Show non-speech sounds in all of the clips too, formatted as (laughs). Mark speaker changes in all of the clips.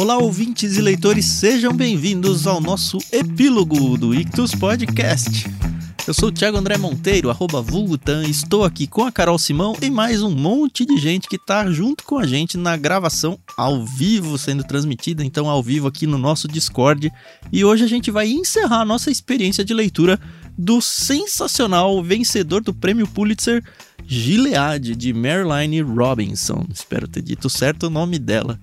Speaker 1: Olá, ouvintes e leitores, sejam bem-vindos ao nosso epílogo do Ictus Podcast. Eu sou o Thiago André Monteiro, arroba Vulgutan, estou aqui com a Carol Simão e mais um monte de gente que tá junto com a gente na gravação ao vivo, sendo transmitida então ao vivo aqui no nosso Discord. E hoje a gente vai encerrar a nossa experiência de leitura do sensacional vencedor do prêmio Pulitzer, Gilead, de Marilyn Robinson. Espero ter dito certo o nome dela.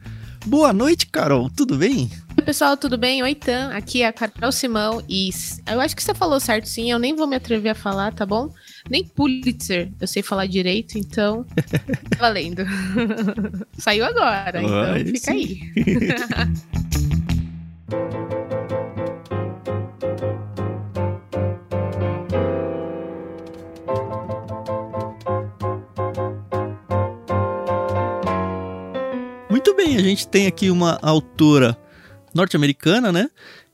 Speaker 1: Boa noite, Carol, tudo bem?
Speaker 2: Oi, pessoal, tudo bem? Oi, Tan. Aqui é a Carol Simão e eu acho que você falou certo sim, eu nem vou me atrever a falar, tá bom? Nem Pulitzer eu sei falar direito, então. (laughs) valendo. (laughs) Saiu agora, então fica sim. aí. (laughs)
Speaker 1: bem, a gente tem aqui uma autora norte-americana, né?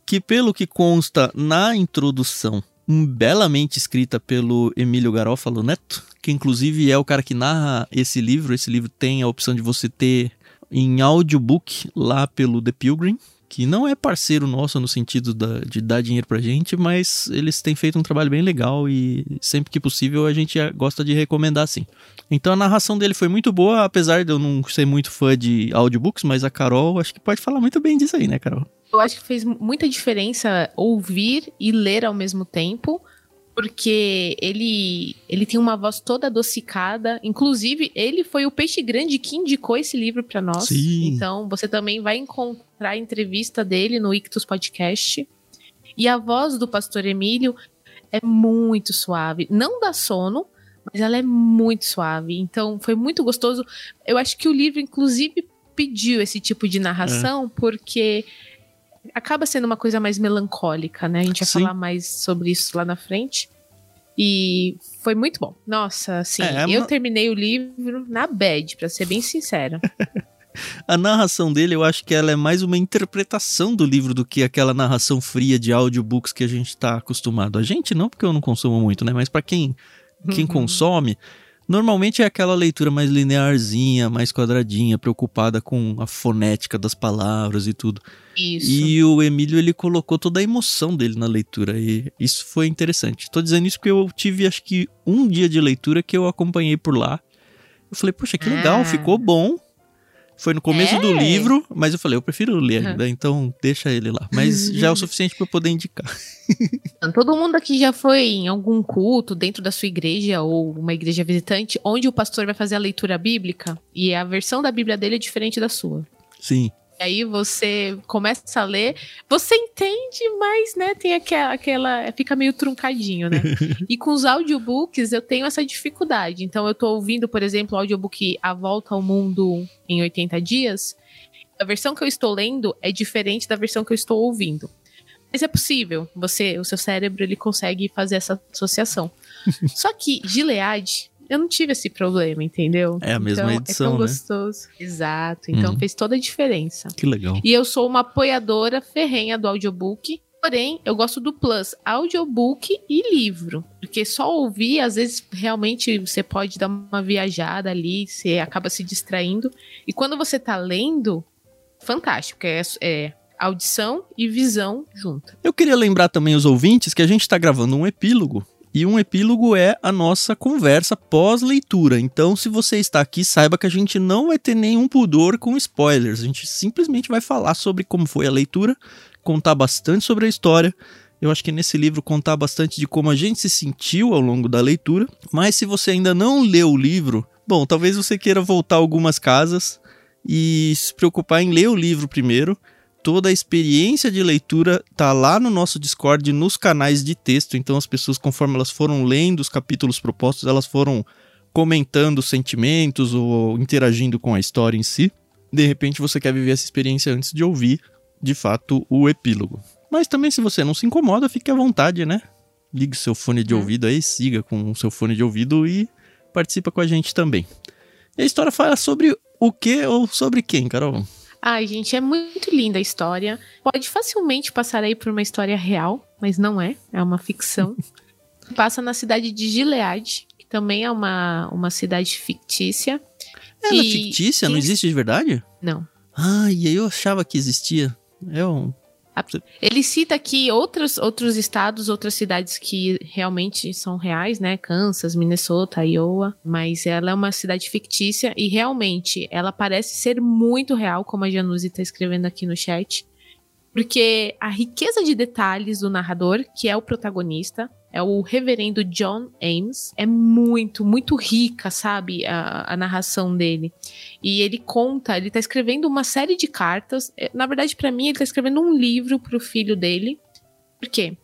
Speaker 1: Que, pelo que consta na introdução, belamente escrita pelo Emílio Garófalo Neto, que inclusive é o cara que narra esse livro. Esse livro tem a opção de você ter em audiobook lá pelo The Pilgrim, que não é parceiro nosso no sentido da, de dar dinheiro pra gente, mas eles têm feito um trabalho bem legal e sempre que possível a gente gosta de recomendar sim. Então a narração dele foi muito boa, apesar de eu não ser muito fã de audiobooks, mas a Carol acho que pode falar muito bem disso aí, né, Carol?
Speaker 2: Eu acho que fez muita diferença ouvir e ler ao mesmo tempo porque ele ele tem uma voz toda adocicada. Inclusive, ele foi o peixe grande que indicou esse livro para nós. Sim. Então, você também vai encontrar a entrevista dele no Ictus Podcast. E a voz do pastor Emílio é muito suave. Não dá sono, mas ela é muito suave. Então, foi muito gostoso. Eu acho que o livro, inclusive, pediu esse tipo de narração, é. porque acaba sendo uma coisa mais melancólica, né? A gente vai Sim. falar mais sobre isso lá na frente. E foi muito bom. Nossa, assim, é, eu terminei o livro na bad, para ser bem sincera. (laughs)
Speaker 1: a narração dele, eu acho que ela é mais uma interpretação do livro do que aquela narração fria de audiobooks que a gente tá acostumado. A gente não, porque eu não consumo muito, né? Mas para quem, quem uhum. consome, Normalmente é aquela leitura mais linearzinha, mais quadradinha, preocupada com a fonética das palavras e tudo. Isso. E o Emílio ele colocou toda a emoção dele na leitura e isso foi interessante. Tô dizendo isso porque eu tive acho que um dia de leitura que eu acompanhei por lá. Eu falei, poxa, que legal, ah. ficou bom. Foi no começo é. do livro, mas eu falei, eu prefiro ler ainda, uhum. então deixa ele lá. Mas já é o suficiente para eu poder indicar. (laughs)
Speaker 2: Todo mundo aqui já foi em algum culto dentro da sua igreja ou uma igreja visitante, onde o pastor vai fazer a leitura bíblica e a versão da Bíblia dele é diferente da sua.
Speaker 1: Sim
Speaker 2: aí você começa a ler, você entende, mas, né, tem aquela, aquela fica meio truncadinho, né? (laughs) e com os audiobooks eu tenho essa dificuldade. Então eu tô ouvindo, por exemplo, o audiobook A Volta ao Mundo em 80 dias. A versão que eu estou lendo é diferente da versão que eu estou ouvindo. Mas é possível, você, o seu cérebro ele consegue fazer essa associação. (laughs) Só que Gilead eu não tive esse problema, entendeu?
Speaker 1: É a mesma
Speaker 2: então,
Speaker 1: edição,
Speaker 2: é tão
Speaker 1: né?
Speaker 2: gostoso. Exato. Então uhum. fez toda a diferença.
Speaker 1: Que legal.
Speaker 2: E eu sou uma apoiadora ferrenha do audiobook. Porém, eu gosto do plus audiobook e livro. Porque só ouvir, às vezes, realmente você pode dar uma viajada ali, você acaba se distraindo. E quando você tá lendo, fantástico. É, é audição e visão junto.
Speaker 1: Eu queria lembrar também os ouvintes que a gente está gravando um epílogo e um epílogo é a nossa conversa pós-leitura. Então, se você está aqui, saiba que a gente não vai ter nenhum pudor com spoilers. A gente simplesmente vai falar sobre como foi a leitura, contar bastante sobre a história. Eu acho que nesse livro contar bastante de como a gente se sentiu ao longo da leitura. Mas se você ainda não leu o livro, bom, talvez você queira voltar algumas casas e se preocupar em ler o livro primeiro toda a experiência de leitura tá lá no nosso Discord, nos canais de texto. Então as pessoas, conforme elas foram lendo os capítulos propostos, elas foram comentando sentimentos ou interagindo com a história em si. De repente você quer viver essa experiência antes de ouvir, de fato, o epílogo. Mas também se você não se incomoda, fique à vontade, né? Ligue seu fone de é. ouvido aí, siga com o seu fone de ouvido e participa com a gente também. E a história fala sobre o que ou sobre quem, Carol?
Speaker 2: Ai, gente, é muito linda a história. Pode facilmente passar aí por uma história real, mas não é, é uma ficção. (laughs) Passa na cidade de Gilead, que também é uma, uma cidade fictícia.
Speaker 1: Ela é fictícia? Não existe de verdade?
Speaker 2: Não.
Speaker 1: Ah, e aí eu achava que existia. É um.
Speaker 2: Ele cita aqui outros, outros estados, outras cidades que realmente são reais, né? Kansas, Minnesota, Iowa. Mas ela é uma cidade fictícia e realmente ela parece ser muito real, como a Januse está escrevendo aqui no chat. Porque a riqueza de detalhes do narrador, que é o protagonista, é o reverendo John Ames. É muito, muito rica, sabe? A, a narração dele. E ele conta, ele tá escrevendo uma série de cartas. É, na verdade, para mim, ele tá escrevendo um livro pro filho dele. Por quê?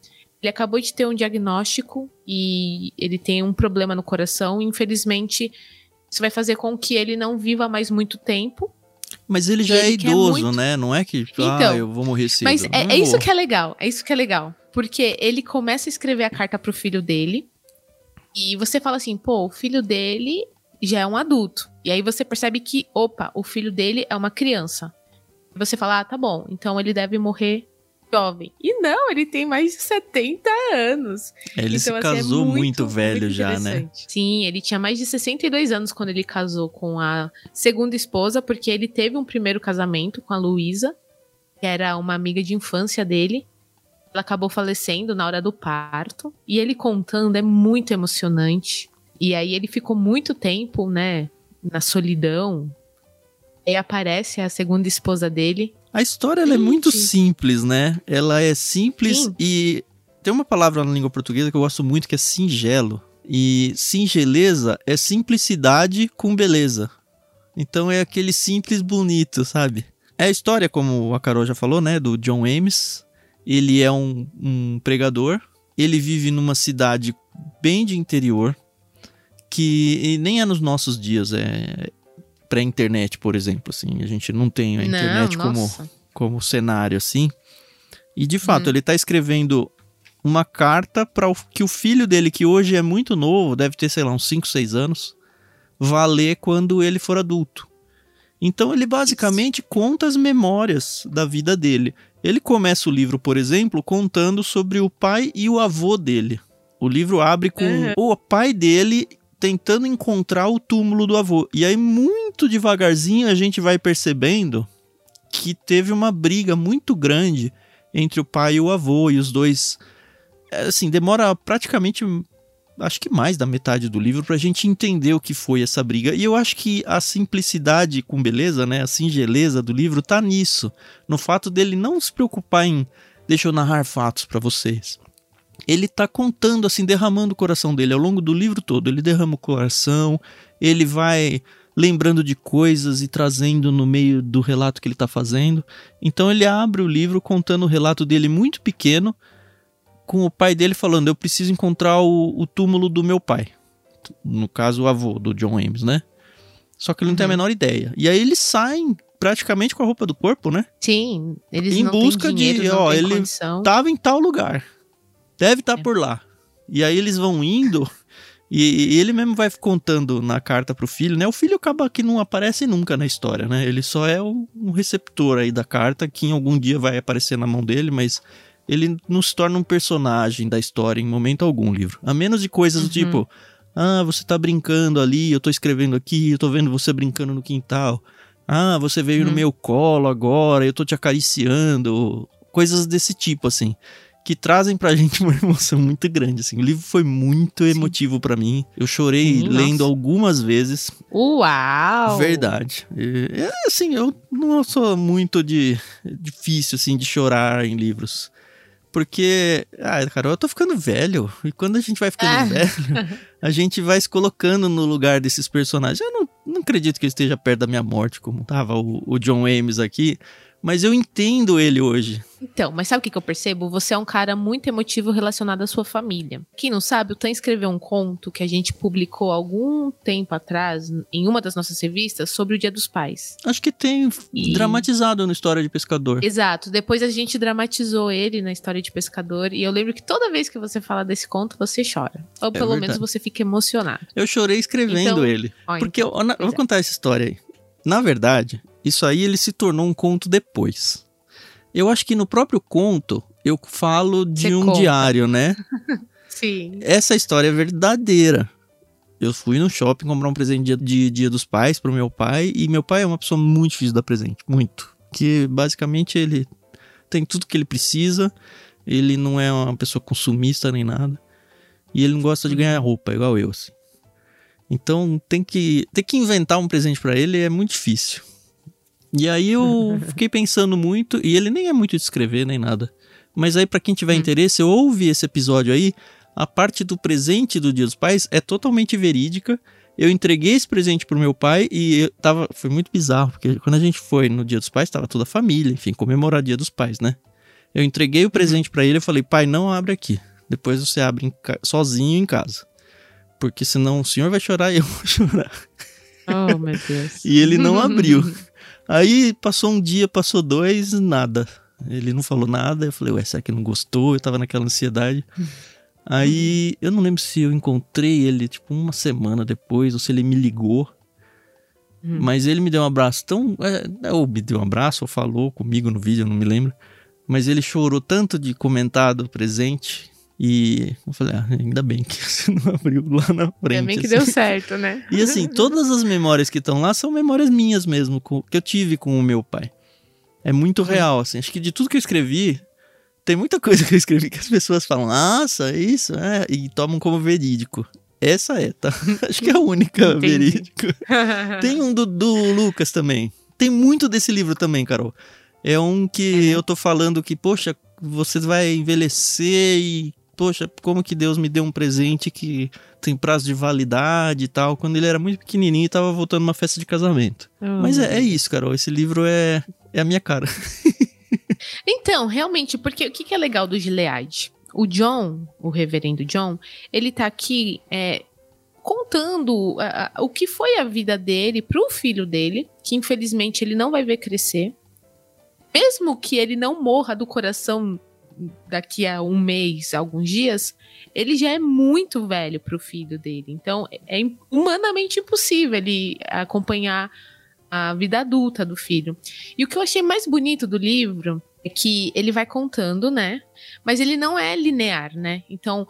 Speaker 2: Ele acabou de ter um diagnóstico e ele tem um problema no coração. Infelizmente, isso vai fazer com que ele não viva mais muito tempo.
Speaker 1: Mas ele já ele é idoso, muito... né? Não é que, ah, então, ah, eu vou morrer cedo.
Speaker 2: Mas é, é isso que é legal, é isso que é legal. Porque ele começa a escrever a carta pro filho dele. E você fala assim, pô, o filho dele já é um adulto. E aí você percebe que, opa, o filho dele é uma criança. E você fala, ah, tá bom, então ele deve morrer jovem. E não, ele tem mais de 70 anos.
Speaker 1: Ele então, se assim, casou é muito, muito, velho muito já, né?
Speaker 2: Sim, ele tinha mais de 62 anos quando ele casou com a segunda esposa, porque ele teve um primeiro casamento com a Luísa, que era uma amiga de infância dele. Ela acabou falecendo na hora do parto. E ele contando é muito emocionante. E aí ele ficou muito tempo, né, na solidão. Aí aparece a segunda esposa dele.
Speaker 1: A história é muito simples, né? Ela é simples Sim. e tem uma palavra na língua portuguesa que eu gosto muito que é singelo. E singeleza é simplicidade com beleza. Então é aquele simples bonito, sabe? É a história, como a Carol já falou, né? Do John Ames. Ele é um, um pregador. Ele vive numa cidade bem de interior. Que nem é nos nossos dias. É pré-internet, por exemplo. Assim, a gente não tem a internet não, como, como cenário assim. E de fato, hum. ele está escrevendo uma carta para que o filho dele, que hoje é muito novo, deve ter, sei lá, uns 5, 6 anos, vá ler quando ele for adulto. Então ele basicamente Isso. conta as memórias da vida dele. Ele começa o livro, por exemplo, contando sobre o pai e o avô dele. O livro abre com uhum. o pai dele tentando encontrar o túmulo do avô. E aí, muito devagarzinho, a gente vai percebendo que teve uma briga muito grande entre o pai e o avô, e os dois. É, assim, demora praticamente acho que mais da metade do livro para a gente entender o que foi essa briga. E eu acho que a simplicidade com beleza, né, a singeleza do livro tá nisso, no fato dele não se preocupar em deixa eu narrar fatos para vocês. Ele tá contando assim, derramando o coração dele ao longo do livro todo. Ele derrama o coração, ele vai lembrando de coisas e trazendo no meio do relato que ele está fazendo. Então ele abre o livro contando o relato dele muito pequeno, com o pai dele falando: Eu preciso encontrar o, o túmulo do meu pai. No caso, o avô do John Ames, né? Só que ele não uhum. tem a uhum. menor ideia. E aí eles saem praticamente com a roupa do corpo, né?
Speaker 2: Sim, eles
Speaker 1: em
Speaker 2: não
Speaker 1: busca
Speaker 2: dinheiro,
Speaker 1: de, ó, ele
Speaker 2: condição.
Speaker 1: tava em tal lugar. Deve estar tá é. por lá. E aí eles vão indo (laughs) e, e, ele mesmo vai contando na carta pro filho, né? O filho acaba que não aparece nunca na história, né? Ele só é um receptor aí da carta que em algum dia vai aparecer na mão dele, mas ele não se torna um personagem da história em momento algum, livro. A menos de coisas uhum. do tipo, ah, você tá brincando ali, eu tô escrevendo aqui, eu tô vendo você brincando no quintal. Ah, você veio uhum. no meu colo agora, eu tô te acariciando. Coisas desse tipo, assim. Que trazem pra (laughs) gente uma emoção muito grande, assim. O livro foi muito Sim. emotivo para mim. Eu chorei Sim, lendo nossa. algumas vezes.
Speaker 2: Uau!
Speaker 1: Verdade. E, assim, eu não sou muito de difícil, assim, de chorar em livros. Porque, ah, cara, eu tô ficando velho. E quando a gente vai ficando ah. velho, (laughs) a gente vai se colocando no lugar desses personagens. Eu não, não acredito que eu esteja perto da minha morte, como tava o, o John Ames aqui mas eu entendo ele hoje.
Speaker 2: Então, mas sabe o que, que eu percebo? Você é um cara muito emotivo relacionado à sua família. Quem não sabe, o Tan escreveu um conto que a gente publicou algum tempo atrás em uma das nossas revistas sobre o Dia dos Pais.
Speaker 1: Acho que tem e... dramatizado na História de Pescador.
Speaker 2: Exato. Depois a gente dramatizou ele na História de Pescador e eu lembro que toda vez que você fala desse conto, você chora. Ou é pelo verdade. menos você fica emocionado.
Speaker 1: Eu chorei escrevendo então... ele. Ó, porque então, eu, eu vou é. contar essa história aí. Na verdade, isso aí ele se tornou um conto depois. Eu acho que no próprio conto eu falo de Você um conta. diário, né? (laughs)
Speaker 2: Sim.
Speaker 1: Essa história é verdadeira. Eu fui no shopping comprar um presente de, de Dia dos Pais pro meu pai, e meu pai é uma pessoa muito difícil de dar presente, muito. Que basicamente ele tem tudo que ele precisa, ele não é uma pessoa consumista nem nada, e ele não gosta de ganhar roupa, igual eu, assim. Então tem que, tem que inventar um presente para ele é muito difícil. E aí eu (laughs) fiquei pensando muito, e ele nem é muito de escrever nem nada. Mas aí, para quem tiver hum. interesse, ouve esse episódio aí. A parte do presente do Dia dos Pais é totalmente verídica. Eu entreguei esse presente pro meu pai e tava. Foi muito bizarro, porque quando a gente foi no Dia dos Pais, tava toda a família, enfim, comemorar o Dia dos Pais, né? Eu entreguei o presente para ele e falei, pai, não abre aqui. Depois você abre em sozinho em casa. Porque senão o senhor vai chorar e eu vou (laughs) chorar.
Speaker 2: Oh, meu Deus.
Speaker 1: e ele não abriu. (laughs) Aí passou um dia, passou dois, nada. Ele não falou nada. Eu falei, ué, será que não gostou? Eu tava naquela ansiedade. (laughs) Aí eu não lembro se eu encontrei ele, tipo, uma semana depois, ou se ele me ligou. Hum. Mas ele me deu um abraço tão. É, ou me deu um abraço, ou falou comigo no vídeo, eu não me lembro. Mas ele chorou tanto de comentar do presente. E eu falei, ah, ainda bem que (laughs) você não abriu lá na frente. Ainda
Speaker 2: bem que assim. deu certo, né?
Speaker 1: e assim, todas as memórias que estão lá são memórias minhas mesmo, que eu tive com o meu pai. É muito real, assim. Acho que de tudo que eu escrevi, tem muita (laughs) coisa que eu escrevi que as pessoas falam, nossa, isso, é, e tomam como verídico. Essa é, tá? (laughs) Acho que é a única verídico. tem um do, do, Lucas também. Tem muito desse livro também, Carol. É um que é. eu tô falando que, poxa, você vai envelhecer e, poxa, como que Deus me deu um presente que tem prazo de validade e tal, quando ele era muito pequenininho e tava voltando uma festa de casamento. Oh, Mas é, é, isso, Carol. Esse livro é, é a minha cara. (laughs)
Speaker 2: então, realmente, porque o que é legal do Gilead? O John, o reverendo John, ele tá aqui é, contando o que foi a vida dele pro filho dele, que infelizmente ele não vai ver crescer. Mesmo que ele não morra do coração daqui a um mês, alguns dias, ele já é muito velho pro filho dele. Então, é humanamente impossível ele acompanhar a vida adulta do filho. E o que eu achei mais bonito do livro é que ele vai contando, né? Mas ele não é linear, né? Então,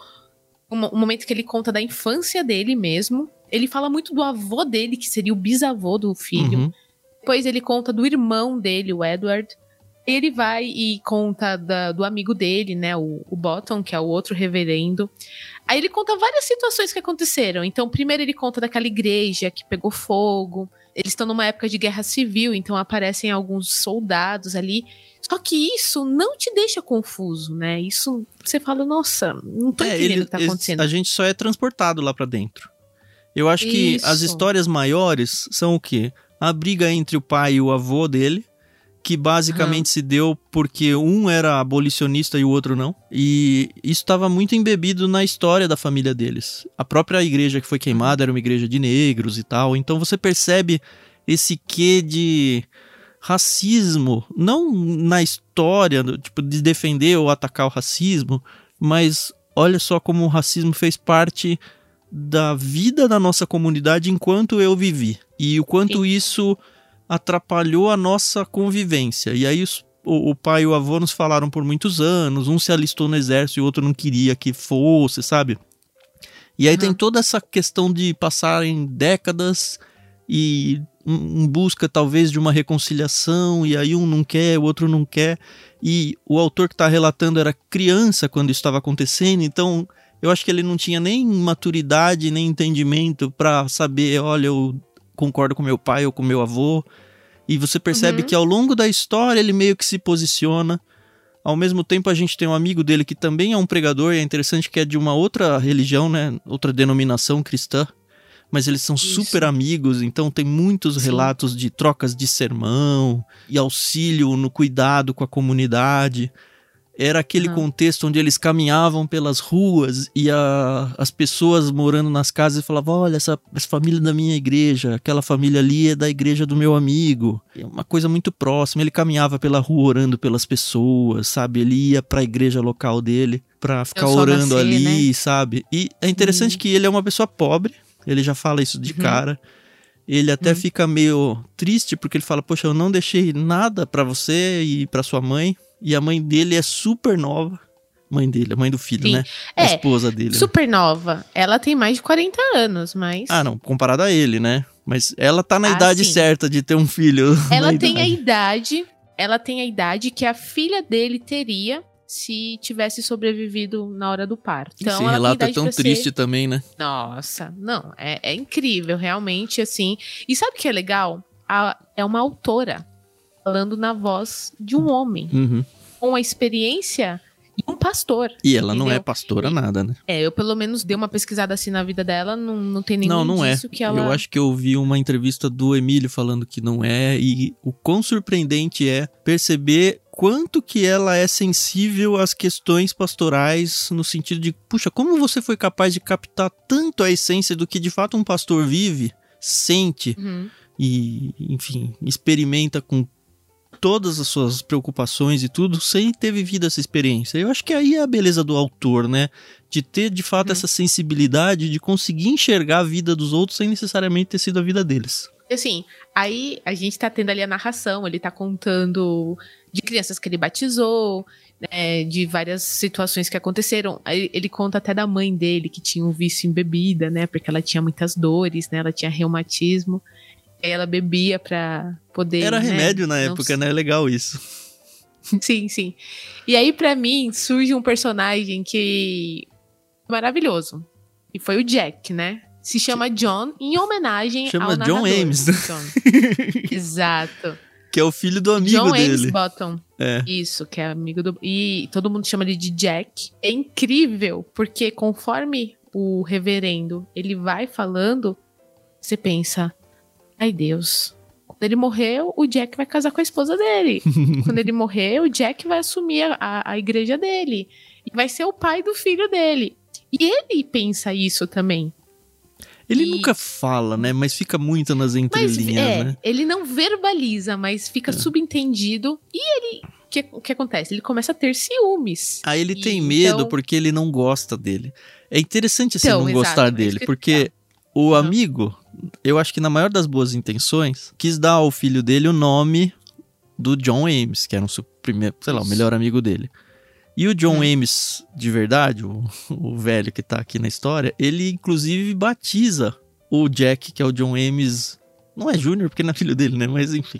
Speaker 2: o um, um momento que ele conta da infância dele mesmo, ele fala muito do avô dele, que seria o bisavô do filho. Uhum. Depois ele conta do irmão dele, o Edward. Ele vai e conta da, do amigo dele, né? O, o Bottom, que é o outro reverendo. Aí ele conta várias situações que aconteceram. Então, primeiro ele conta daquela igreja que pegou fogo. Eles estão numa época de guerra civil, então aparecem alguns soldados ali. Só que isso não te deixa confuso, né? Isso você fala, nossa, não tô é, entendendo ele, o que tá acontecendo.
Speaker 1: A gente só é transportado lá para dentro. Eu acho que as histórias maiores são o quê? A briga entre o pai e o avô dele, que basicamente uhum. se deu porque um era abolicionista e o outro não. E isso estava muito embebido na história da família deles. A própria igreja que foi queimada era uma igreja de negros e tal. Então você percebe esse quê de racismo, não na história, tipo, de defender ou atacar o racismo, mas olha só como o racismo fez parte da vida da nossa comunidade enquanto eu vivi. E o quanto Sim. isso atrapalhou a nossa convivência. E aí os, o, o, pai e o avô nos falaram por muitos anos, um se alistou no exército e o outro não queria que fosse, sabe? E aí uhum. tem toda essa questão de passarem décadas e em busca talvez de uma reconciliação, e aí um não quer, o outro não quer. E o autor que está relatando era criança quando isso estava acontecendo, então eu acho que ele não tinha nem maturidade, nem entendimento para saber, olha, eu concordo com meu pai ou com meu avô. E você percebe uhum. que ao longo da história ele meio que se posiciona. Ao mesmo tempo, a gente tem um amigo dele que também é um pregador, e é interessante que é de uma outra religião, né? Outra denominação cristã. Mas eles são Isso. super amigos, então tem muitos Sim. relatos de trocas de sermão e auxílio no cuidado com a comunidade. Era aquele uhum. contexto onde eles caminhavam pelas ruas e a, as pessoas morando nas casas falavam: Olha, essa, essa família da minha igreja, aquela família ali é da igreja do meu amigo. É uma coisa muito próxima. Ele caminhava pela rua orando pelas pessoas, sabe? Ele ia para a igreja local dele para ficar orando nascer, ali, né? sabe? E é interessante uhum. que ele é uma pessoa pobre, ele já fala isso de uhum. cara. Ele até uhum. fica meio triste porque ele fala: Poxa, eu não deixei nada para você e para sua mãe e a mãe dele é super nova. mãe dele, a mãe do filho,
Speaker 2: Sim.
Speaker 1: né? A
Speaker 2: É,
Speaker 1: esposa dele. né?
Speaker 2: super nova. Ela tem mais de 40 anos, mas.
Speaker 1: Ah, não, comparado a ele, né? Mas ela tá na
Speaker 2: Ah,
Speaker 1: idade
Speaker 2: sim.
Speaker 1: certa de ter um filho. (laughs)
Speaker 2: ela tem a
Speaker 1: idade.
Speaker 2: idade. Ela tem a idade que a filha dele teria se tivesse sobrevivido na hora do parto. Então,
Speaker 1: Esse relato é
Speaker 2: idade
Speaker 1: tão
Speaker 2: pra ser-
Speaker 1: triste também, né?
Speaker 2: Nossa, não, é, é incrível, realmente, assim. E sabe o que é legal? A- é uma autora falando na voz de um homem,
Speaker 1: Uhum.
Speaker 2: com a experiência de um pastor.
Speaker 1: E ela não é
Speaker 2: Entendeu?
Speaker 1: pastora nada, né?
Speaker 2: É, eu pelo menos dei uma pesquisada assim na vida dela, não, não tem nenhum
Speaker 1: não, não é.
Speaker 2: que ela...
Speaker 1: Eu acho que eu vi uma entrevista do Emílio falando que não é e o quão surpreendente é perceber quanto que ela é sensível às questões pastorais no sentido de, puxa, como você foi capaz de captar tanto a essência do que de fato um pastor vive, sente
Speaker 2: Uhum.
Speaker 1: e, enfim, experimenta com todas as suas preocupações e tudo sem ter vivido essa experiência. Eu acho que aí é a beleza do autor, né? De ter de fato
Speaker 2: Uhum.
Speaker 1: essa sensibilidade de conseguir enxergar a vida dos outros sem necessariamente ter sido a vida deles.
Speaker 2: E assim, aí a gente tá tendo ali a narração, ele tá contando de crianças que ele batizou, né, de várias situações que aconteceram. Aí ele conta até da mãe dele, que tinha um vício em bebida, né, porque ela tinha muitas dores, né, ela tinha reumatismo. Aí ela bebia pra poder.
Speaker 1: Era
Speaker 2: né,
Speaker 1: remédio na
Speaker 2: não
Speaker 1: época, né? É legal isso.
Speaker 2: Sim, sim. E aí, pra mim, surge um personagem que. maravilhoso. E foi o Jack, né? Se chama John, em homenagem
Speaker 1: Chama
Speaker 2: ao
Speaker 1: John
Speaker 2: narrador,
Speaker 1: Ames.
Speaker 2: John. (laughs) (laughs) Exato.
Speaker 1: que é o filho do amigo
Speaker 2: John
Speaker 1: dele.
Speaker 2: Ames Bottom.
Speaker 1: É.
Speaker 2: Isso, que é amigo do. E todo mundo chama ele de Jack. É incrível, porque conforme o reverendo ele vai falando, você pensa: ai Deus. Quando ele morreu, o Jack vai casar com a esposa dele. (laughs) Quando ele morrer, o Jack vai assumir a, a igreja dele. E vai ser o pai do filho dele. E ele pensa isso também.
Speaker 1: Ele
Speaker 2: E-
Speaker 1: nunca fala, né? Mas fica muito nas
Speaker 2: Mas
Speaker 1: entrelinhas,
Speaker 2: é,
Speaker 1: né?
Speaker 2: ele não verbaliza, mas fica subentendido. E ele. O que, que acontece? Ele começa a ter ciúmes.
Speaker 1: Aí ele
Speaker 2: E
Speaker 1: tem medo
Speaker 2: então-
Speaker 1: porque ele não gosta dele. É interessante assim
Speaker 2: Então,
Speaker 1: não
Speaker 2: exato,
Speaker 1: gostar
Speaker 2: é
Speaker 1: dele,
Speaker 2: que-
Speaker 1: porque o amigo, eu acho que na maior das boas intenções, quis dar ao filho dele o nome do John Ames, que era o seu primeiro, sei lá, o melhor amigo dele. E o John
Speaker 2: Hum.
Speaker 1: Ames, de verdade, o, (laughs) o velho que tá aqui na história, ele inclusive batiza o Jack, que é o John Ames. Não é Júnior, porque não é filho dele, né? Mas enfim.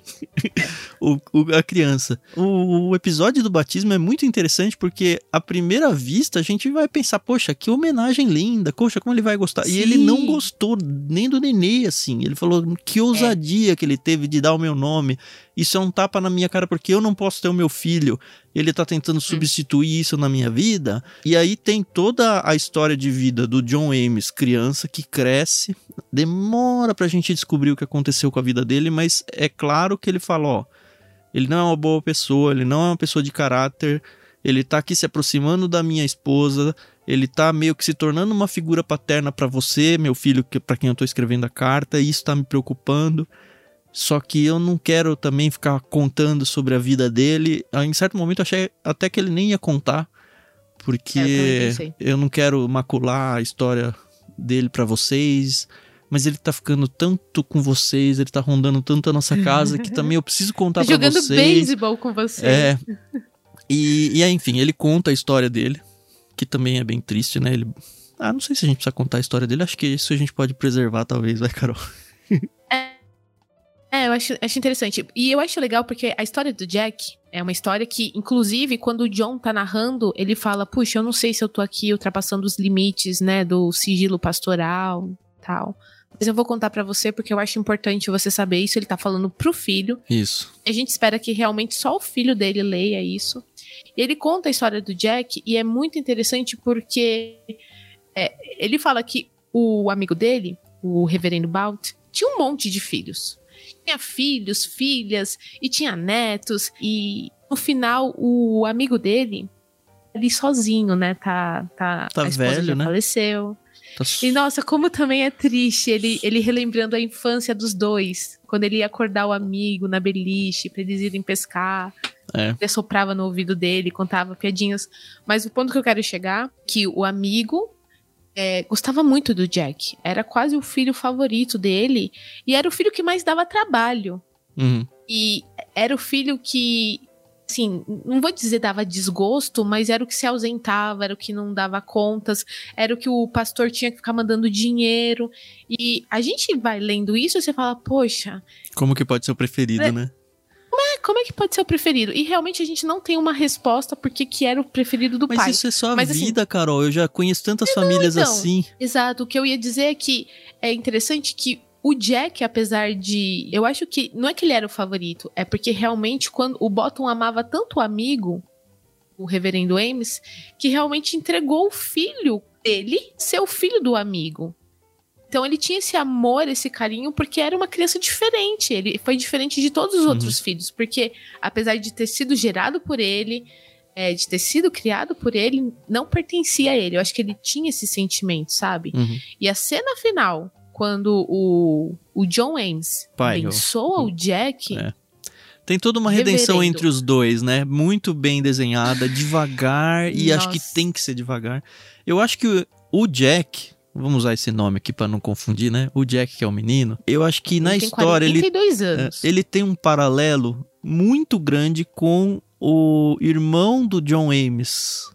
Speaker 1: (laughs) o, o- a criança. O, o episódio do batismo é muito interessante porque, à primeira vista, a gente vai pensar, poxa, que homenagem linda, poxa, como ele vai gostar. E ele
Speaker 2: Sim.
Speaker 1: não gostou nem do nenê, assim. Ele falou, que ousadia que ele teve de dar o meu nome. Isso é um tapa na minha cara porque eu não posso ter o meu filho. Ele tá tentando substituir isso na minha vida. E aí tem toda a história de vida do John Ames, criança que cresce. Demora pra gente descobrir o que aconteceu com a vida dele, mas é claro que ele fala, ó, ele não é uma boa pessoa, ele não é uma pessoa de caráter, ele tá aqui se aproximando da minha esposa, ele tá meio que se tornando uma figura paterna pra você, meu filho, que para quem eu tô escrevendo a carta, e isso tá me preocupando. Só que eu não quero também ficar contando sobre a vida dele. Ah, Em certo momento eu achei até que ele nem ia contar,
Speaker 2: É, eu
Speaker 1: porque
Speaker 2: pensei.
Speaker 1: eu não quero macular a história dele pra vocês. Mas ele tá ficando tanto com vocês, ele tá rondando tanto a nossa casa que também eu preciso contar (laughs) pra
Speaker 2: jogando
Speaker 1: vocês.
Speaker 2: beisebol com você.
Speaker 1: É. E, e aí, enfim, ele conta a história dele, que também é bem triste, né? Ele. Ah, não sei se a gente precisa contar a história dele, acho que isso a gente pode preservar, talvez, vai, Carol.
Speaker 2: Eu acho, acho interessante. E eu acho legal porque a história do Jack é uma história que, inclusive, quando o John tá narrando, ele fala: Puxa, eu não sei se eu tô aqui ultrapassando os limites, né, do sigilo pastoral tal. Mas eu vou contar pra você porque eu acho importante você saber isso. Ele tá falando pro filho.
Speaker 1: Isso.
Speaker 2: A gente espera que realmente só o filho dele leia isso. E ele conta a história do Jack e é muito interessante porque é, ele fala que o amigo dele, o reverendo Balt, tinha um monte de filhos. Tinha filhos, filhas e tinha netos. E no final, o amigo dele, ali sozinho, né? Tá, tá,
Speaker 1: Tá
Speaker 2: a esposa
Speaker 1: velho,
Speaker 2: já
Speaker 1: né?
Speaker 2: faleceu.
Speaker 1: Tá
Speaker 2: E nossa, como também é triste ele, ele relembrando a infância dos dois. Quando ele ia acordar o amigo na beliche pra eles irem pescar.
Speaker 1: É.
Speaker 2: Ele soprava no ouvido dele, contava piadinhas. Mas o ponto que eu quero chegar que o amigo é, gostava muito do Jack. Era quase o filho favorito dele. E era o filho que mais dava trabalho.
Speaker 1: Uhum.
Speaker 2: E era o filho que assim, não vou dizer dava desgosto, mas era o que se ausentava, era o que não dava contas, era o que o pastor tinha que ficar mandando dinheiro. E a gente vai lendo isso e você fala, poxa.
Speaker 1: Como que pode ser o preferido, é, né?
Speaker 2: Como é, que pode ser o preferido? E realmente a gente não tem uma resposta porque que era o preferido do
Speaker 1: mas
Speaker 2: pai.
Speaker 1: Mas isso é só a mas, assim, vida, assim, Carol. Eu já conheço tantas famílias então, assim.
Speaker 2: Exato. O que eu ia dizer é que é interessante que o Jack, apesar de. Eu acho que. Não é que ele era o favorito, é porque realmente quando o Bottom amava tanto o amigo, o reverendo Ames, que realmente entregou o filho dele ser o filho do amigo. Então ele tinha esse amor, esse carinho, porque era uma criança diferente. Ele foi diferente de todos os uhum. outros filhos, porque apesar de ter sido gerado por ele, é, de ter sido criado por ele, não pertencia a ele. Eu acho que ele tinha esse sentimento, sabe? Uhum. E a cena final, quando o, o John Ames Pai, abençoa o Jack. É.
Speaker 1: Tem toda uma redenção reverendo. entre os dois, né? Muito bem desenhada, devagar, e Nossa. acho que tem que ser devagar. Eu acho que o Jack, vamos usar esse nome aqui para não confundir, né? O Jack, que é o menino, eu acho que ele na história ele, é, ele tem um paralelo muito grande com o irmão do John Ames,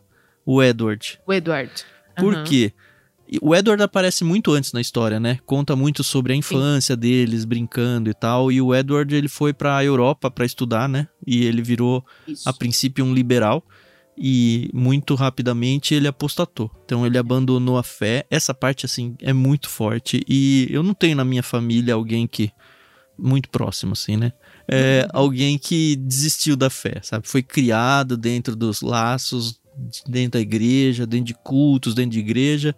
Speaker 1: o Edward.
Speaker 2: O Edward.
Speaker 1: Por uhum. quê? O Edward aparece muito antes na história, né? Conta muito sobre a infância Sim. deles, brincando e tal. E o Edward, ele foi para a Europa para estudar, né? E ele virou, Isso. a princípio, um liberal. E muito rapidamente ele apostatou. Então ele abandonou a fé. Essa parte, assim, é muito forte. E eu não tenho na minha família alguém que. Muito próximo, assim, né? É. Alguém que desistiu da fé, sabe? Foi criado dentro dos laços, dentro da igreja, dentro de cultos, dentro de igreja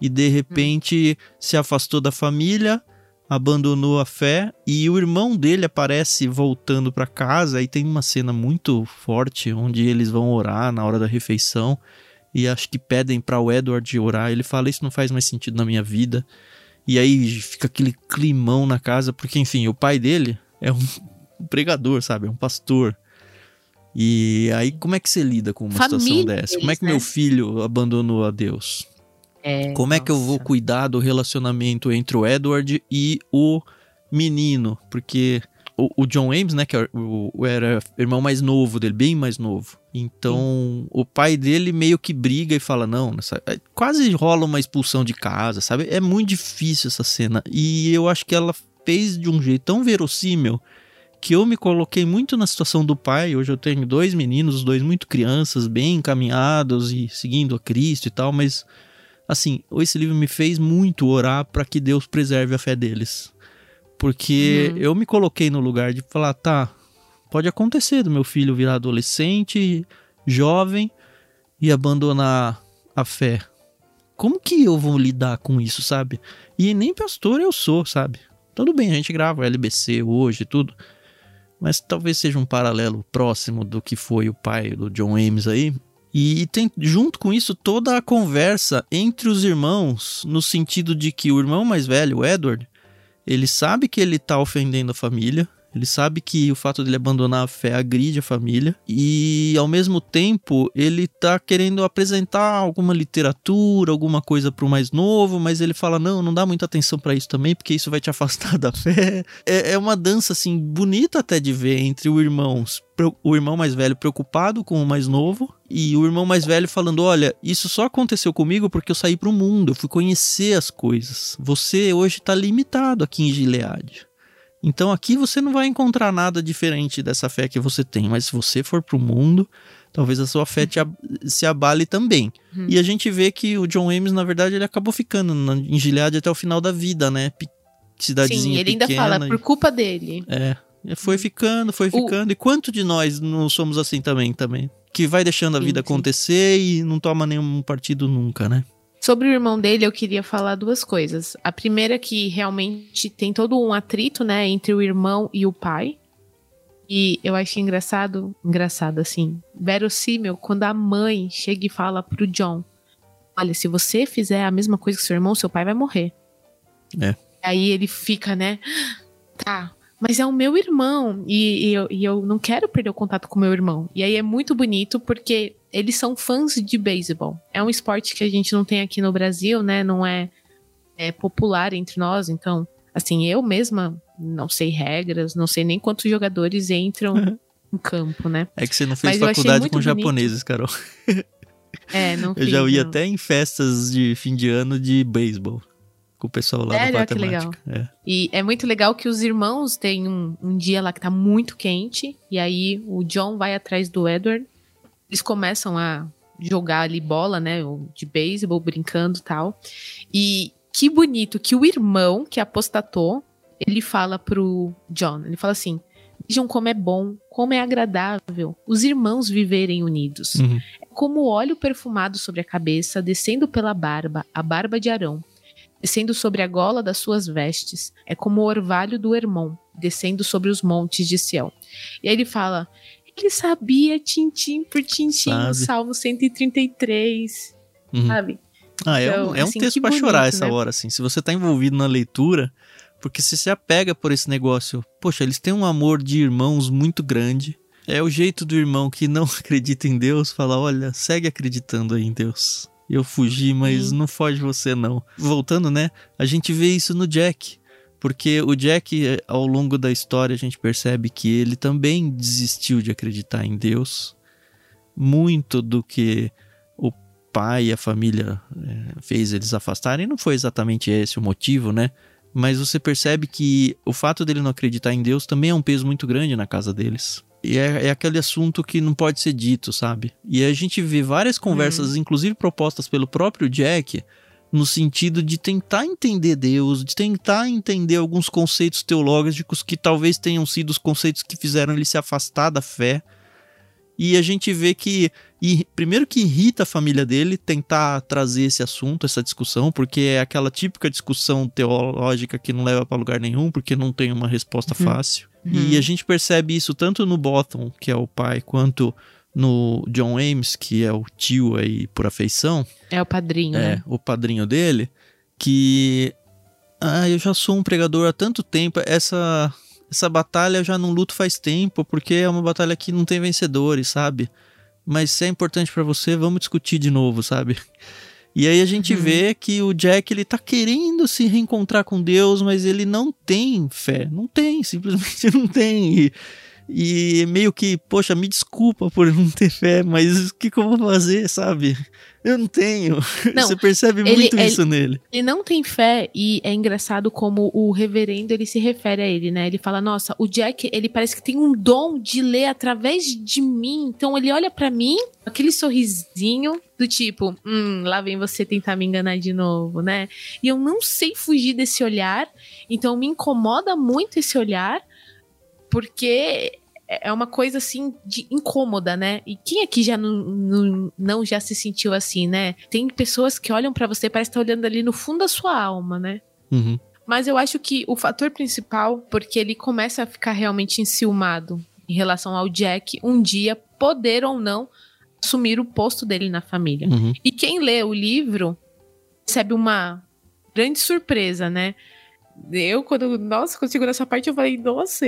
Speaker 1: e de repente se afastou da família, abandonou a fé e o irmão dele aparece voltando para casa e tem uma cena muito forte onde eles vão orar na hora da refeição e acho que pedem para o Edward orar. Ele fala isso não faz mais sentido na minha vida. E aí fica aquele climão na casa, porque enfim, o pai dele é um (laughs) pregador, sabe? É um pastor. E aí como é que você lida com uma Família situação dessa? Como é que né? meu filho abandonou a Deus? É, Como nossa. é que eu vou cuidar do relacionamento entre o Edward e o menino? Porque o, o John Ames, né, que era é o, era o irmão mais novo dele, bem mais novo. Então, Sim. o pai dele meio que briga e fala: Não, nessa, é, quase rola uma expulsão de casa, sabe? É muito difícil essa cena. E eu acho que ela fez de um jeito tão verossímil que eu me coloquei muito na situação do pai. Hoje eu tenho dois meninos, os dois muito crianças, bem encaminhados e seguindo a Cristo e tal, mas assim, esse livro me fez muito orar para que Deus preserve a fé deles. Porque uhum. eu me coloquei no lugar de falar, tá, pode acontecer do meu filho virar adolescente, jovem e abandonar a fé. Como que eu vou lidar com isso, sabe? E nem pastor eu sou, sabe? Tudo bem, a gente grava LBC hoje tudo. Mas talvez seja um paralelo próximo do que foi o pai do John Ames aí. E tem junto com isso toda a conversa entre os irmãos, no sentido de que o irmão mais velho, o Edward, ele sabe que ele tá ofendendo a família, ele sabe que o fato dele abandonar a fé agride a família e ao mesmo tempo ele tá querendo apresentar alguma literatura, alguma coisa pro mais novo, mas ele fala: "Não, não dá muita atenção para isso também, porque isso vai te afastar (laughs) da fé". É, é uma dança assim bonita até de ver entre o irmão, o irmão mais velho preocupado com o mais novo e o irmão mais velho falando: Olha, isso só aconteceu comigo porque eu saí pro mundo, eu fui conhecer as coisas. Você hoje está limitado aqui em Gilead. Então aqui você não vai encontrar nada diferente dessa fé que você tem, mas se você for pro mundo, talvez a sua fé te, se abale também. Uhum. E a gente vê que o John Ames, na verdade, ele acabou ficando na, em Gilead até o final da vida, né? P cidadezinha
Speaker 2: Sim, ele
Speaker 1: pequena,
Speaker 2: ainda fala, por culpa dele.
Speaker 1: É, foi ficando, foi ficando. O... E quanto de nós não somos assim também, também? Que vai deixando a vida sim, sim. acontecer e não toma nenhum partido nunca, né?
Speaker 2: Sobre o irmão dele, eu queria falar duas coisas. A primeira é que realmente tem todo um atrito, né, entre o irmão e o pai. E eu acho engraçado, engraçado assim, verossímil quando a mãe chega e fala pro John: "Olha, se você fizer a mesma coisa que seu irmão, seu pai vai morrer".
Speaker 1: É.
Speaker 2: Aí ele fica, né? Tá, mas é o meu irmão e, e, eu, e, eu, não quero perder o contato com o meu irmão. E aí é muito bonito porque eles são fãs de beisebol. É um esporte que a gente não tem aqui no Brasil, né? Não é, é popular entre nós. Então, assim, eu mesma não sei regras, não sei nem quantos jogadores entram um campo, né?
Speaker 1: É que você não fez faculdade com
Speaker 2: bonito.
Speaker 1: japoneses, Carol.
Speaker 2: É, não
Speaker 1: Eu já
Speaker 2: fiz,
Speaker 1: ia
Speaker 2: não.
Speaker 1: até em festas de fim de ano de beisebol. Com o pessoal lá
Speaker 2: Sério?
Speaker 1: da
Speaker 2: Ah, que
Speaker 1: matemática. É.
Speaker 2: E é muito legal que os irmãos têm um, um dia lá que tá muito quente. E aí o John vai atrás do Edward. Eles começam a jogar ali bola, né? De beisebol, brincando e tal. E que bonito que o irmão que apostatou, ele fala pro John. Ele fala assim: Vejam como é bom, como é agradável os irmãos viverem unidos.
Speaker 1: Uhum.
Speaker 2: É como o óleo perfumado sobre a cabeça, descendo pela barba, a barba de Arão, descendo sobre a gola das suas vestes. É como o orvalho do Hermon, descendo sobre os montes de Sião. E aí ele fala: ele sabia tintim por tintim
Speaker 1: Sabe.
Speaker 2: Salmo 133,
Speaker 1: Uhum.
Speaker 2: sabe?
Speaker 1: Ah, é
Speaker 2: Então,
Speaker 1: um, é um
Speaker 2: assim,
Speaker 1: texto pra chorar essa
Speaker 2: né?
Speaker 1: hora, assim. Se você tá envolvido na leitura, porque você se apega por esse negócio. Poxa, eles têm um amor de irmãos muito grande. É o jeito do irmão que não (laughs) acredita em Deus falar: olha, segue acreditando aí em Deus. Eu fugi, mas
Speaker 2: Sim.
Speaker 1: não foge você não. Voltando, né? A gente vê isso no Jack. Porque o Jack, eh, ao longo da história, a gente percebe que ele também desistiu de acreditar em Deus. Muito do que o pai e a família eh, fez eles afastarem não foi exatamente esse o motivo, né? Mas você percebe que o fato dele não acreditar em Deus também é um peso muito grande na casa deles. E é, é aquele assunto que não pode ser dito, sabe? E a gente vê várias conversas, inclusive propostas pelo próprio Jack, no sentido de tentar entender Deus, de tentar entender alguns conceitos teológicos que talvez tenham sido os conceitos que fizeram ele se afastar da fé. E a gente vê que, e, primeiro que irrita a família dele tentar trazer esse assunto, essa discussão, porque é aquela típica discussão teológica que não leva para lugar nenhum, porque não tem uma resposta
Speaker 2: Uhum.
Speaker 1: fácil. E a gente percebe isso tanto no Bottom, que é o pai, quanto no John Ames, que é o tio aí por afeição,
Speaker 2: É o padrinho,
Speaker 1: é,
Speaker 2: né?
Speaker 1: o padrinho dele, que ah, eu já sou um pregador há tanto tempo, essa essa batalha eu já não luto faz tempo, porque é uma batalha que não tem vencedores, sabe? Mas se é importante pra você, vamos discutir de novo, sabe? E aí a gente
Speaker 2: Uhum.
Speaker 1: vê que o Jack ele tá querendo se reencontrar com Deus, mas ele não tem fé, não tem, simplesmente (laughs) não tem. E, e meio que, poxa, me desculpa por (laughs) não ter fé, mas o que, que eu vou fazer, sabe? Eu não tenho. (laughs)
Speaker 2: Não,
Speaker 1: Você percebe
Speaker 2: ele-
Speaker 1: muito
Speaker 2: ele-
Speaker 1: isso nele.
Speaker 2: Ele não tem fé e é engraçado como o reverendo ele se refere a ele, né? Ele fala: "Nossa, o Jack, ele parece que tem um dom de ler através de mim". Então ele olha pra mim, aquele sorrisinho do tipo: "Hum, lá vem você tentar me enganar de novo, né?". E eu não sei fugir desse olhar, então me incomoda muito esse olhar, porque é uma coisa assim de incômoda, né? E quem aqui já não, não, não já se sentiu assim, né? Tem pessoas que olham pra você, parece estar olhando ali no fundo da sua alma, né?
Speaker 1: Uhum.
Speaker 2: Mas eu acho que o fator principal, porque ele começa a ficar realmente enciumado em relação ao Jack, um dia poder ou não assumir o posto dele na família.
Speaker 1: Uhum.
Speaker 2: E quem lê o livro recebe uma grande surpresa, né? Eu, quando, nossa, quando chegou nessa parte, eu falei, nossa,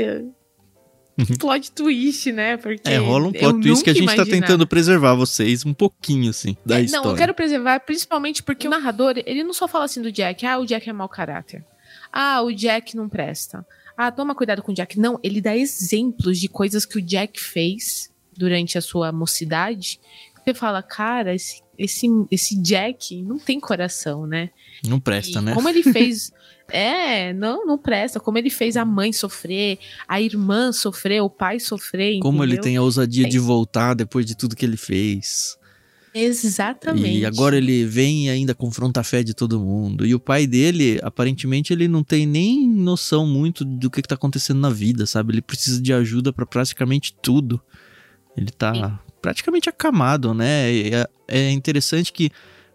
Speaker 2: (laughs) plot twist, né? Porque
Speaker 1: É, rola um
Speaker 2: eu
Speaker 1: plot twist que a gente tá
Speaker 2: imaginava.
Speaker 1: tentando preservar vocês um pouquinho, assim, da
Speaker 2: É,
Speaker 1: história.
Speaker 2: Não, eu quero preservar principalmente porque o narrador, ele não só fala assim do Jack, ah, o Jack é mau caráter. Ah, o Jack não presta. Ah, toma cuidado com o Jack. Não, ele dá exemplos de coisas que o Jack fez durante a sua mocidade. Você fala, cara, esse, esse, esse Jack não tem coração, né?
Speaker 1: Não presta,
Speaker 2: E
Speaker 1: né?
Speaker 2: Como ele fez. (laughs) é, não, não presta. Como ele fez a mãe sofrer, a irmã sofrer, o pai sofrer.
Speaker 1: Como ele tem a ousadia
Speaker 2: É
Speaker 1: de voltar depois de tudo que ele fez.
Speaker 2: Exatamente.
Speaker 1: E agora ele vem e ainda confronta a fé de todo mundo. E o pai dele, aparentemente, ele não tem nem noção muito do que, que tá acontecendo na vida, sabe? Ele precisa de ajuda pra praticamente tudo. Ele tá
Speaker 2: Sim.
Speaker 1: Praticamente acamado, né? É, é interessante que,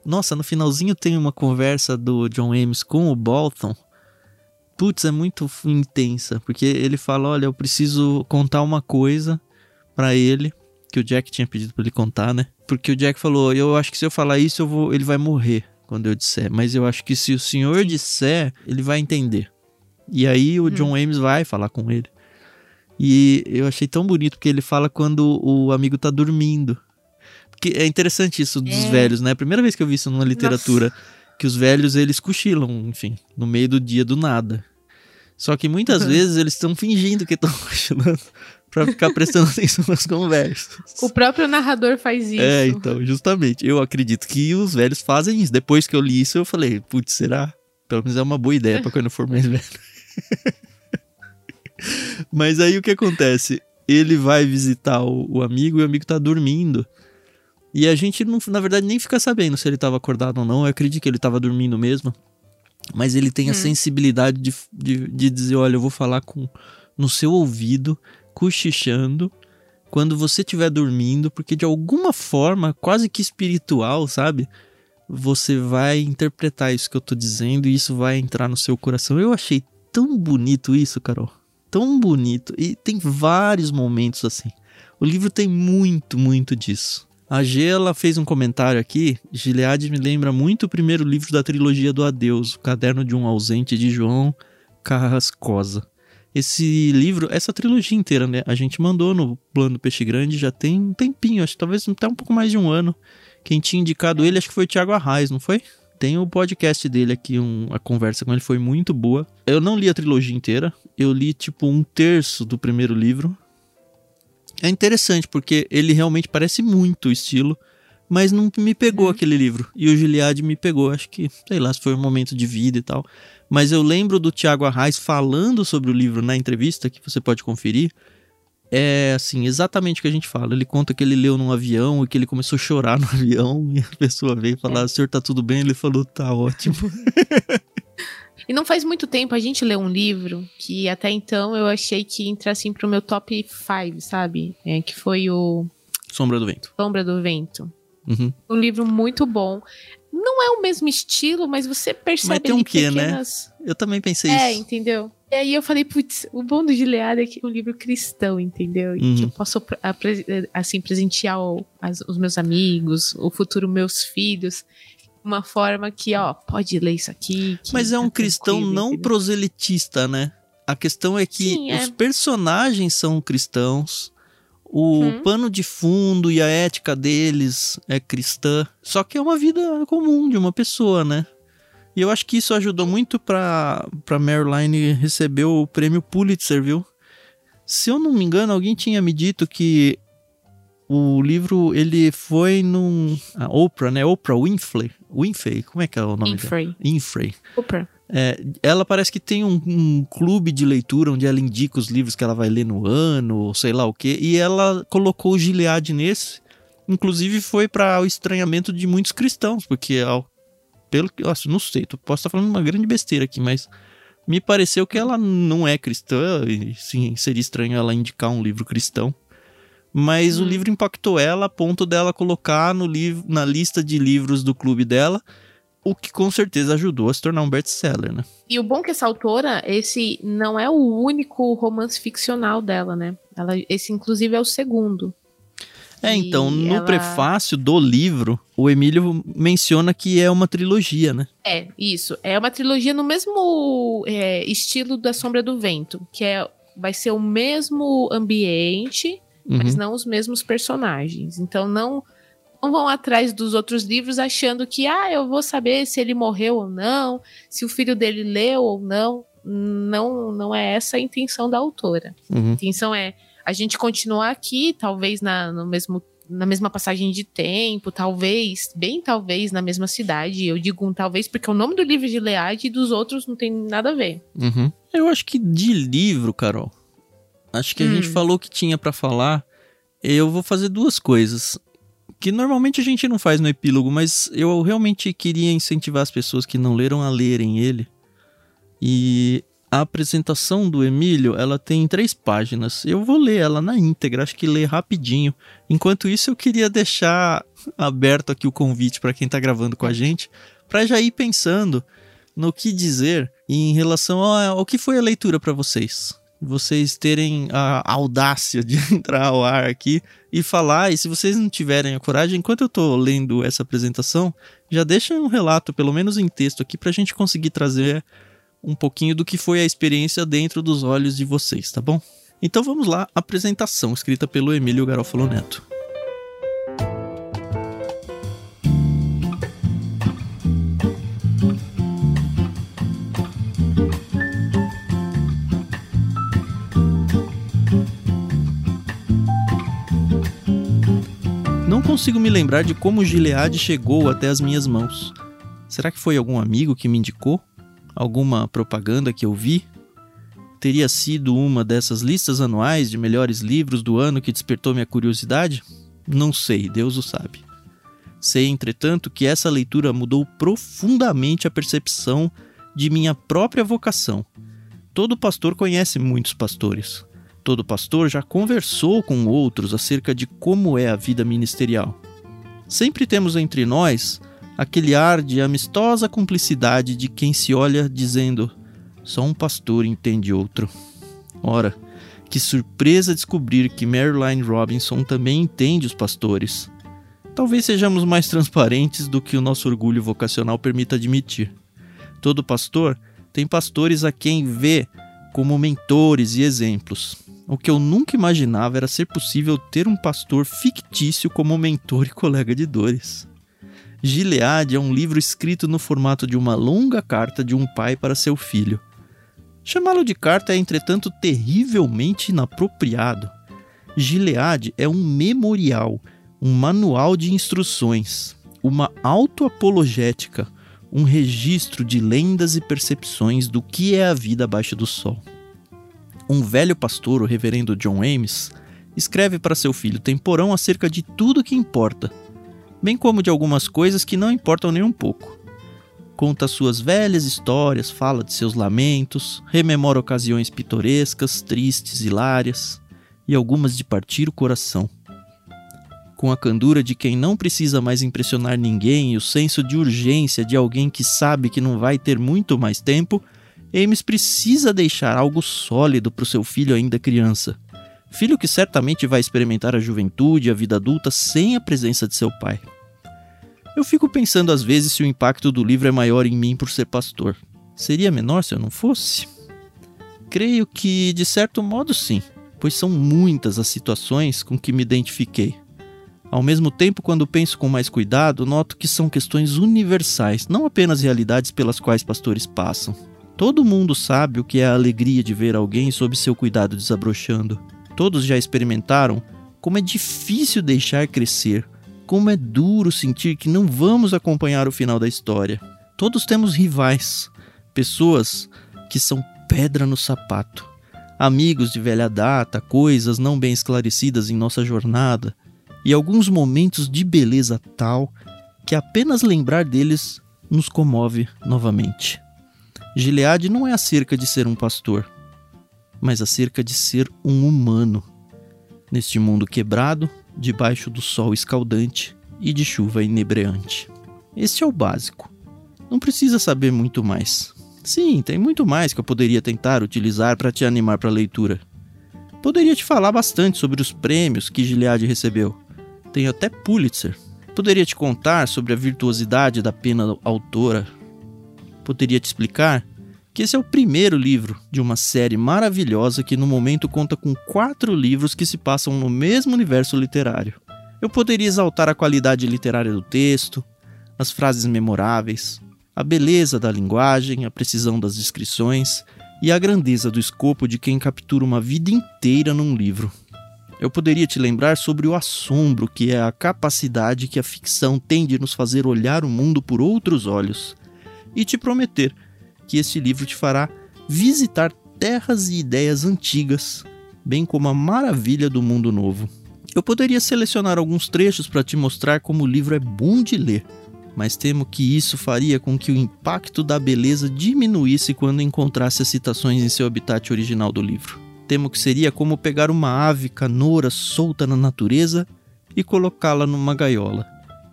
Speaker 1: nossa, no finalzinho tem uma conversa do John Ames com o Bolton. Putz, é muito intensa, porque ele fala: Olha, eu preciso contar uma coisa pra ele, que o Jack tinha pedido pra ele contar, né? Porque o Jack falou: Eu acho que se eu falar isso, eu vou, ele vai morrer quando eu disser. Mas eu acho que se o senhor disser, ele vai entender. E aí o John Ames vai falar com ele. E eu achei tão bonito porque ele fala quando o amigo tá dormindo. Porque é interessante isso dos
Speaker 2: É.
Speaker 1: velhos, né? A primeira vez que eu vi isso numa literatura, que os velhos eles cochilam, enfim, no meio do dia do nada. Só que muitas
Speaker 2: Uhum.
Speaker 1: vezes eles estão fingindo que estão (laughs) cochilando para ficar prestando atenção nas conversas.
Speaker 2: O próprio narrador faz isso.
Speaker 1: É, então, justamente. Eu acredito que os velhos fazem isso. Depois que eu li isso, eu falei, putz, será? Pelo menos é uma boa ideia para quando eu for mais velho. (laughs) Mas aí o que acontece? Ele vai visitar o, o, amigo e o amigo tá dormindo. E a gente, não, na verdade, nem fica sabendo se ele tava acordado ou não. Eu acredito que ele tava dormindo mesmo. Mas ele tem a hum. sensibilidade de, de, de dizer: olha, eu vou falar com no seu ouvido, cochichando, quando você estiver dormindo, porque de alguma forma, quase que espiritual, sabe? Você vai interpretar isso que eu tô dizendo e isso vai entrar no seu coração. Eu achei tão bonito isso, Carol. Tão bonito. E tem vários momentos assim. O livro tem muito, muito disso. A G, ela fez um comentário aqui. Gilead me lembra muito o primeiro livro da trilogia do Adeus, o Caderno de um Ausente de João Carrascosa. Esse livro, essa trilogia inteira, né? A gente mandou no Plano Peixe Grande já tem um tempinho, acho que talvez até um pouco mais de um ano. Quem tinha indicado ele, acho que foi o Thiago Arraes, não foi? Tem o podcast dele aqui, um, a conversa com ele foi muito boa. Eu não li a trilogia inteira, eu li tipo um terço do primeiro livro. É interessante porque ele realmente parece muito o estilo, mas não me pegou uhum. aquele livro. E o Gilead me pegou, acho que, sei lá, se foi um momento de vida e tal. Mas eu lembro do Tiago Arraes falando sobre o livro na entrevista, que você pode conferir. É assim, exatamente o que a gente fala. Ele conta que ele leu num avião e que ele começou a chorar (laughs) no avião e a pessoa veio falar: é. senhor tá tudo bem? Ele falou: tá ótimo. (laughs)
Speaker 2: E não faz muito tempo a gente leu um livro que até então eu achei que entra assim pro meu top 5, sabe? É, que foi o.
Speaker 1: Sombra do Vento.
Speaker 2: Sombra do Vento.
Speaker 1: Uhum.
Speaker 2: Um livro muito bom. Não é o mesmo estilo, mas você percebe
Speaker 1: mas tem um quê, né? pequenas... né? Eu também pensei
Speaker 2: é,
Speaker 1: isso.
Speaker 2: É, entendeu? E aí eu falei, putz, o bom do Gilead é que é um livro cristão, entendeu? Uhum. Que eu posso, assim, presentear os meus amigos, o futuro meus filhos uma forma que, ó, pode ler isso aqui.
Speaker 1: Mas é um tá cristão não entendeu? proselitista, né? A questão é que Sim, é. os personagens são cristãos, o hum. pano de fundo e a ética deles é cristã. Só que é uma vida comum de uma pessoa, né? E eu acho que isso ajudou muito pra, pra Marilyn receber o prêmio Pulitzer, viu? Se eu não me engano, alguém tinha me dito que o livro ele foi num. A Oprah, né? Oprah Winfrey. Winfrey, como é que é o nome
Speaker 2: Winfrey.
Speaker 1: dela? Winfrey.
Speaker 2: Oprah.
Speaker 1: É, ela parece que tem um, um, clube de leitura onde ela indica os livros que ela vai ler no ano, ou sei lá o que, e ela colocou o Gilead nesse. Inclusive foi para o estranhamento de muitos cristãos, porque ao, pelo que. Nossa, não sei, posso estar falando uma grande besteira aqui, mas me pareceu que ela não é cristã, e sim, seria estranho ela indicar um livro cristão. Mas hum. o livro impactou ela a ponto dela colocar no livro, na lista de livros do clube dela o que com certeza ajudou a se tornar um best-seller, né?
Speaker 2: E o bom é que essa autora, esse não é o único romance ficcional dela, né? Ela, esse, inclusive, é o segundo.
Speaker 1: É, então, no ela... prefácio do livro, o Emílio menciona que é uma trilogia, né?
Speaker 2: É, isso. É uma trilogia no mesmo é, estilo da Sombra do Vento, que é, vai ser o mesmo ambiente, uhum. mas não os mesmos personagens. Então, não não vão atrás dos outros livros achando que, ah, eu vou saber se ele morreu ou não, se o filho dele leu ou não. Não, não é essa a intenção da autora.
Speaker 1: Uhum.
Speaker 2: A intenção é a gente continuar aqui, talvez na, no mesmo, na mesma passagem de tempo, talvez, bem talvez, na mesma cidade. Eu digo um talvez porque o nome do livro de Leade e dos outros não tem nada a ver.
Speaker 1: Uhum. Eu acho que de livro, Carol, acho que a hum. gente falou que tinha para falar. Eu vou fazer duas coisas que normalmente a gente não faz no epílogo, mas eu realmente queria incentivar as pessoas que não leram a lerem ele. E a apresentação do Emílio, ela tem três páginas. Eu vou ler ela na íntegra, acho que ler rapidinho. Enquanto isso, eu queria deixar aberto aqui o convite para quem está gravando com a gente, para já ir pensando no que dizer em relação ao que foi a leitura para vocês vocês terem a audácia de (laughs) entrar ao ar aqui e falar. E se vocês não tiverem a coragem, enquanto eu estou lendo essa apresentação, já deixem um relato, pelo menos em texto aqui, para a gente conseguir trazer um pouquinho do que foi a experiência dentro dos olhos de vocês, tá bom? Então vamos lá, apresentação escrita pelo Emílio Garofalo Neto. Consigo me lembrar de como Gilead chegou até as minhas mãos. Será que foi algum amigo que me indicou? Alguma propaganda que eu vi? Teria sido uma dessas listas anuais de melhores livros do ano que despertou minha curiosidade? Não sei, Deus o sabe. Sei, entretanto, que essa leitura mudou profundamente a percepção de minha própria vocação. Todo pastor conhece muitos pastores. Todo pastor já conversou com outros acerca de como é a vida ministerial. Sempre temos entre nós aquele ar de amistosa cumplicidade de quem se olha dizendo: só um pastor entende outro. Ora, que surpresa descobrir que Marilyn Robinson também entende os pastores. Talvez sejamos mais transparentes do que o nosso orgulho vocacional permita admitir. Todo pastor tem pastores a quem vê como mentores e exemplos. O que eu nunca imaginava era ser possível ter um pastor fictício como mentor e colega de dores. Gilead é um livro escrito no formato de uma longa carta de um pai para seu filho. Chamá-lo de carta é, entretanto, terrivelmente inapropriado. Gilead é um memorial, um manual de instruções, uma autoapologética, um registro de lendas e percepções do que é a vida abaixo do sol um velho pastor, o reverendo John Ames, escreve para seu filho Temporão acerca de tudo que importa, bem como de algumas coisas que não importam nem um pouco. Conta suas velhas histórias, fala de seus lamentos, rememora ocasiões pitorescas, tristes, hilárias e algumas de partir o coração. Com a candura de quem não precisa mais impressionar ninguém e o senso de urgência de alguém que sabe que não vai ter muito mais tempo, Ames precisa deixar algo sólido para o seu filho ainda criança. Filho que certamente vai experimentar a juventude e a vida adulta sem a presença de seu pai. Eu fico pensando às vezes se o impacto do livro é maior em mim por ser pastor. Seria menor se eu não fosse? Creio que, de certo modo, sim, pois são muitas as situações com que me identifiquei. Ao mesmo tempo, quando penso com mais cuidado, noto que são questões universais, não apenas realidades pelas quais pastores passam. Todo mundo sabe o que é a alegria de ver alguém sob seu cuidado desabrochando. Todos já experimentaram como é difícil deixar crescer, como é duro sentir que não vamos acompanhar o final da história. Todos temos rivais, pessoas que são pedra no sapato, amigos de velha data, coisas não bem esclarecidas em nossa jornada e alguns momentos de beleza tal que apenas lembrar deles nos comove novamente. Gilead não é acerca de ser um pastor, mas acerca de ser um humano. Neste mundo quebrado, debaixo do sol escaldante e de chuva inebriante. Este é o básico. Não precisa saber muito mais. Sim, tem muito mais que eu poderia tentar utilizar para te animar para a leitura. Poderia te falar bastante sobre os prêmios que Gilead recebeu. Tenho até Pulitzer. Poderia te contar sobre a virtuosidade da pena autora poderia te explicar que esse é o primeiro livro de uma série maravilhosa que no momento conta com quatro livros que se passam no mesmo universo literário. Eu poderia exaltar a qualidade literária do texto, as frases memoráveis, a beleza da linguagem, a precisão das descrições e a grandeza do escopo de quem captura uma vida inteira num livro. Eu poderia te lembrar sobre o assombro que é a capacidade que a ficção tem de nos fazer olhar o mundo por outros olhos e te prometer que este livro te fará visitar terras e ideias antigas, bem como a maravilha do mundo novo. Eu poderia selecionar alguns trechos para te mostrar como o livro é bom de ler, mas temo que isso faria com que o impacto da beleza diminuísse quando encontrasse as citações em seu habitat original do livro. Temo que seria como pegar uma ave canoura solta na natureza e colocá-la numa gaiola,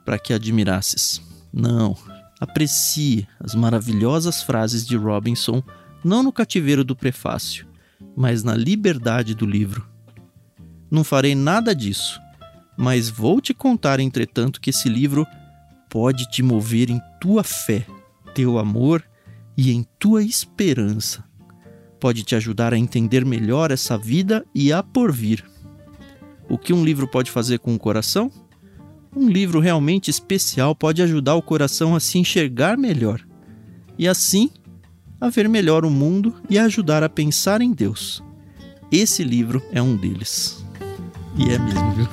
Speaker 1: para que admirasses. Não, Aprecie as maravilhosas frases de Robinson não no cativeiro do prefácio, mas na liberdade do livro. Não farei nada disso, mas vou te contar, entretanto, que esse livro pode te mover em tua fé, teu amor e em tua esperança. Pode te ajudar a entender melhor essa vida e a porvir. O que um livro pode fazer com o coração? Um livro realmente especial pode ajudar o coração a se enxergar melhor e assim a ver melhor o mundo e a ajudar a pensar em Deus. Esse livro é um deles. E é mesmo, viu?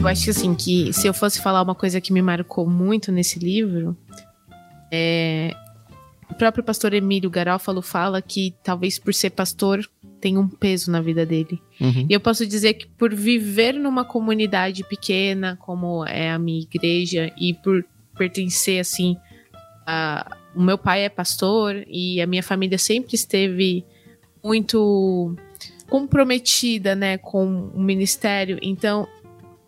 Speaker 2: Eu acho que assim que se eu fosse falar uma coisa que me marcou muito nesse livro, é o próprio pastor Emílio Garófalo fala que talvez por ser pastor tem um peso na vida dele.
Speaker 1: Uhum.
Speaker 2: E eu posso dizer que por viver numa comunidade pequena, como é a minha igreja, e por pertencer assim a, o meu pai é pastor e a minha família sempre esteve muito comprometida, né, com o ministério. Então,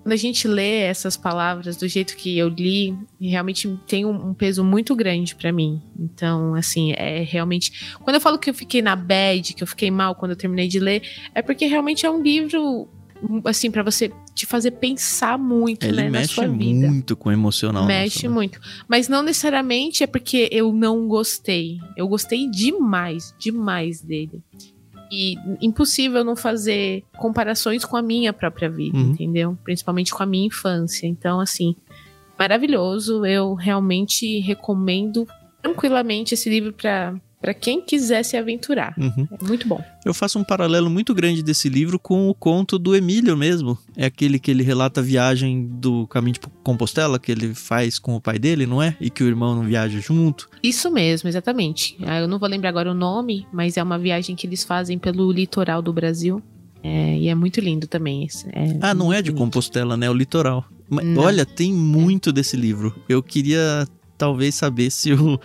Speaker 2: quando a gente lê essas palavras do jeito que eu li, realmente tem um, um peso muito grande para mim. Então, assim, é realmente. Quando eu falo que eu fiquei na bad, que eu fiquei mal quando eu terminei de ler, é porque realmente é um livro, assim, para você te fazer pensar muito,
Speaker 1: Ele
Speaker 2: né, na
Speaker 1: mexe
Speaker 2: sua vida.
Speaker 1: muito com o emocional.
Speaker 2: Mexe
Speaker 1: né?
Speaker 2: muito. Mas não necessariamente é porque eu não gostei. Eu gostei demais, demais dele. E impossível não fazer comparações com a minha própria vida,
Speaker 1: Uhum.
Speaker 2: entendeu? Principalmente com a minha infância. Então, assim, maravilhoso. Eu realmente recomendo tranquilamente esse livro para para quem quiser se aventurar.
Speaker 1: Uhum.
Speaker 2: É muito bom.
Speaker 1: Eu faço um paralelo muito grande desse livro com o conto do Emílio mesmo. É aquele que ele relata a viagem do caminho de Compostela que ele faz com o pai dele, não é? E que o irmão não viaja junto.
Speaker 2: Isso mesmo, exatamente. Ah, Eu não vou lembrar agora o nome, mas é uma viagem que eles fazem pelo litoral do Brasil. É, e é muito lindo também. esse- é
Speaker 1: Ah, não é de
Speaker 2: bonito.
Speaker 1: Compostela, né? É o litoral. Mas, olha, tem muito desse livro. Eu queria talvez saber se o,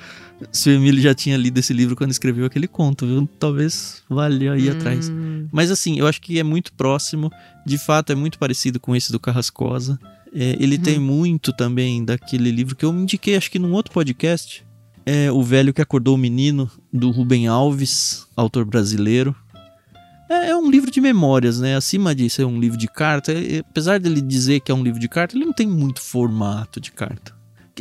Speaker 1: se o Emílio já tinha lido esse livro quando escreveu aquele conto, viu? Talvez valha aí atrás.
Speaker 2: Hum,
Speaker 1: Mas assim, eu acho que é muito próximo. De fato, é muito parecido com esse do Carrascosa. É, ele
Speaker 2: Uhum.
Speaker 1: tem muito também daquele livro que eu indiquei, acho que num outro podcast. É O Velho que Acordou o Menino, do Rubem Alves, autor brasileiro. É, é um livro de memórias, né? Acima de ser um livro de carta, é- apesar dele dizer que é um livro de carta, ele não tem muito formato de carta.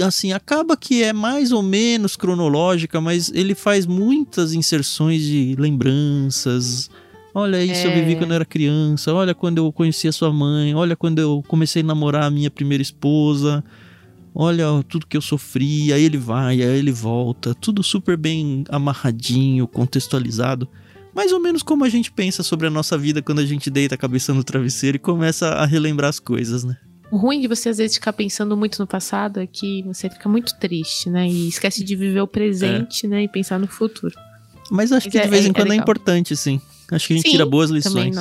Speaker 1: Assim, acaba que é mais ou menos cronológica, mas ele faz muitas inserções de lembranças. Olha, isso eu
Speaker 2: É.
Speaker 1: vivi quando eu era criança. Olha quando eu conheci a sua mãe. Olha quando eu comecei a namorar a minha primeira esposa. Olha tudo que eu sofri. Aí ele vai, aí ele volta. Tudo super bem amarradinho, contextualizado. Mais ou menos como a gente pensa sobre a nossa vida quando a gente deita a cabeça no travesseiro e começa a relembrar as coisas, né?
Speaker 2: O ruim de você às vezes ficar pensando muito no passado é que você fica muito triste, né? E esquece de viver o presente, né? E pensar no futuro.
Speaker 1: Mas acho
Speaker 2: Mas
Speaker 1: que
Speaker 2: é-
Speaker 1: de vez
Speaker 2: é-
Speaker 1: em
Speaker 2: é
Speaker 1: quando é, importante, sim. Acho que a gente
Speaker 2: Sim,
Speaker 1: tira boas lições.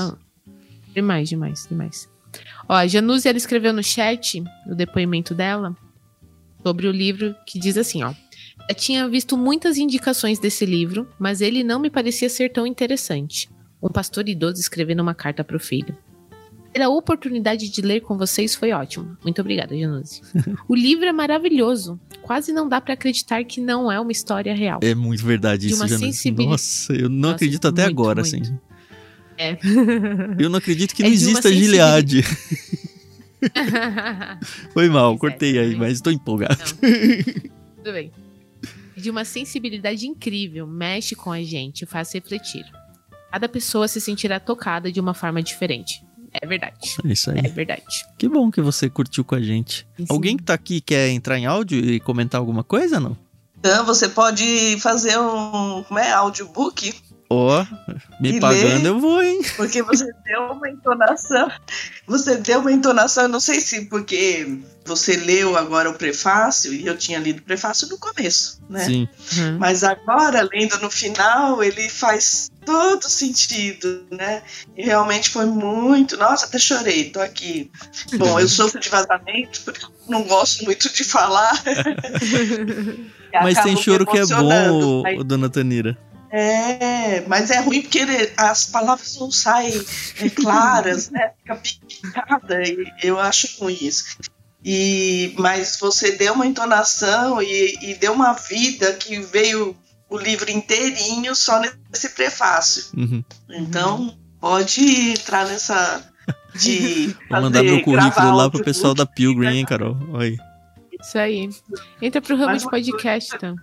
Speaker 2: Demais, demais, demais. Ó, a Januse, ela escreveu no chat o depoimento dela sobre o livro que diz assim, ó. Eu tinha visto muitas indicações desse livro, mas ele não me parecia ser tão interessante. Um pastor idoso escrevendo uma carta para o filho. Ter a oportunidade de ler com vocês foi ótimo. Muito obrigada, Januse. o livro é maravilhoso. Quase não dá para acreditar que não é uma história real.
Speaker 1: É muito verdade
Speaker 2: De
Speaker 1: isso, Janus.
Speaker 2: sensibilidade-
Speaker 1: Nossa, eu não
Speaker 2: Nossa,
Speaker 1: acredito até
Speaker 2: muito,
Speaker 1: agora,
Speaker 2: muito.
Speaker 1: assim.
Speaker 2: É.
Speaker 1: Eu não acredito que (laughs)
Speaker 2: É
Speaker 1: não exista Gilead. (laughs) Foi mal, (laughs)
Speaker 2: Pois é,
Speaker 1: cortei aí,
Speaker 2: também.
Speaker 1: mas tô empolgado.
Speaker 2: Tudo bem. De uma sensibilidade incrível, mexe com a gente, faz refletir. Cada pessoa se sentirá tocada de uma forma diferente. É verdade.
Speaker 1: É isso aí.
Speaker 2: É verdade.
Speaker 1: Que bom que você curtiu com a gente.
Speaker 2: Sim.
Speaker 1: Alguém que tá aqui quer entrar em áudio e comentar alguma coisa, não?
Speaker 3: Então, você pode fazer um como é, audiobook,
Speaker 1: Ó, me
Speaker 3: E
Speaker 1: pagando
Speaker 3: ler.
Speaker 1: eu vou, hein?
Speaker 3: porque você deu uma entonação. Você deu uma entonação, eu não sei se porque você leu agora o prefácio, e eu tinha lido o prefácio no começo, né?
Speaker 1: Sim.
Speaker 2: Uhum.
Speaker 3: Mas agora, lendo no final, ele faz todo sentido, né? E realmente foi muito. Nossa, até chorei, tô aqui. Bom, eu sofro de vazamento, porque eu não gosto muito de falar. (laughs)
Speaker 1: Mas tem choro que é bom,
Speaker 3: mas-
Speaker 1: ô, dona Tanira.
Speaker 3: É, mas é ruim porque ele- as palavras não saem é, claras, né? Fica picada, e eu acho ruim isso. E, mas você deu uma entonação e, e deu uma vida que veio o livro inteirinho só nesse prefácio.
Speaker 1: Uhum.
Speaker 3: Então, pode entrar nessa de (laughs)
Speaker 1: Vou mandar meu currículo lá pro pessoal da Pilgrim, hein, Carol? Oi.
Speaker 2: Isso aí. Entra pro ramo de podcast, então.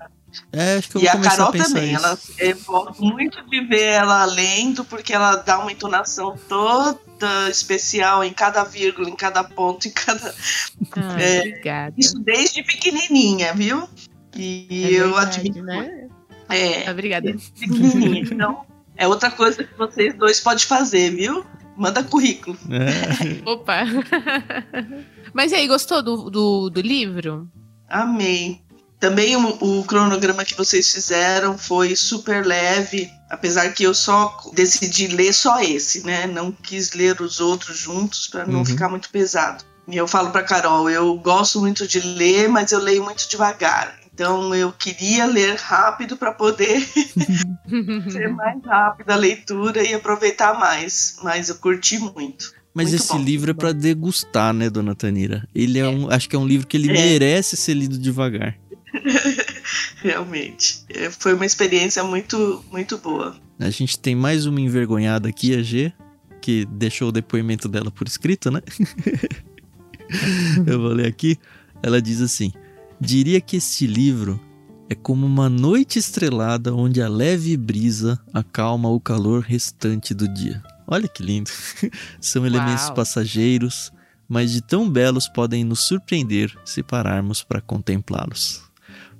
Speaker 1: É, acho que eu
Speaker 3: E
Speaker 1: vou
Speaker 3: a Carol
Speaker 1: a pensar
Speaker 3: também,
Speaker 1: isso.
Speaker 3: ela, eu gosto muito de ver ela lendo, porque ela dá uma entonação toda especial em cada vírgula, em cada ponto, em cada. (laughs)
Speaker 2: Ah,
Speaker 3: É,
Speaker 2: obrigada.
Speaker 3: Isso desde pequenininha, viu? E
Speaker 2: É
Speaker 3: eu
Speaker 2: verdade,
Speaker 3: admiro.
Speaker 2: né?
Speaker 3: É,
Speaker 2: Ah, Obrigada.
Speaker 3: desde pequenininha. Então, é outra coisa que vocês dois podem fazer, viu? Manda currículo.
Speaker 1: É. (laughs)
Speaker 2: Opa! (laughs) Mas e aí, gostou do, do, do livro?
Speaker 3: Amei. Também o, o, cronograma que vocês fizeram foi super leve, apesar que eu só decidi ler só esse, né? Não quis ler os outros juntos para não uhum. ficar muito pesado. E eu falo para Carol, eu gosto muito de ler, mas eu leio muito devagar. Então eu queria ler rápido para poder (laughs) ser mais rápida a leitura e aproveitar mais, mas eu curti muito.
Speaker 1: Mas
Speaker 3: muito
Speaker 1: esse
Speaker 3: bom,
Speaker 1: livro é para degustar, né, dona Tanira? Ele é, é, um, acho que é um livro que ele é. merece ser lido devagar. (laughs)
Speaker 3: Realmente. É, foi uma experiência muito, muito boa.
Speaker 1: A gente tem mais uma envergonhada aqui, a G, que deixou o depoimento dela por escrito, né? (laughs) Eu vou ler aqui. Ela diz assim: Diria que este livro é como uma noite estrelada onde a leve brisa acalma o calor restante do dia. Olha que lindo! (laughs) São elementos Uau. passageiros, mas de tão belos podem nos surpreender se pararmos para contemplá-los.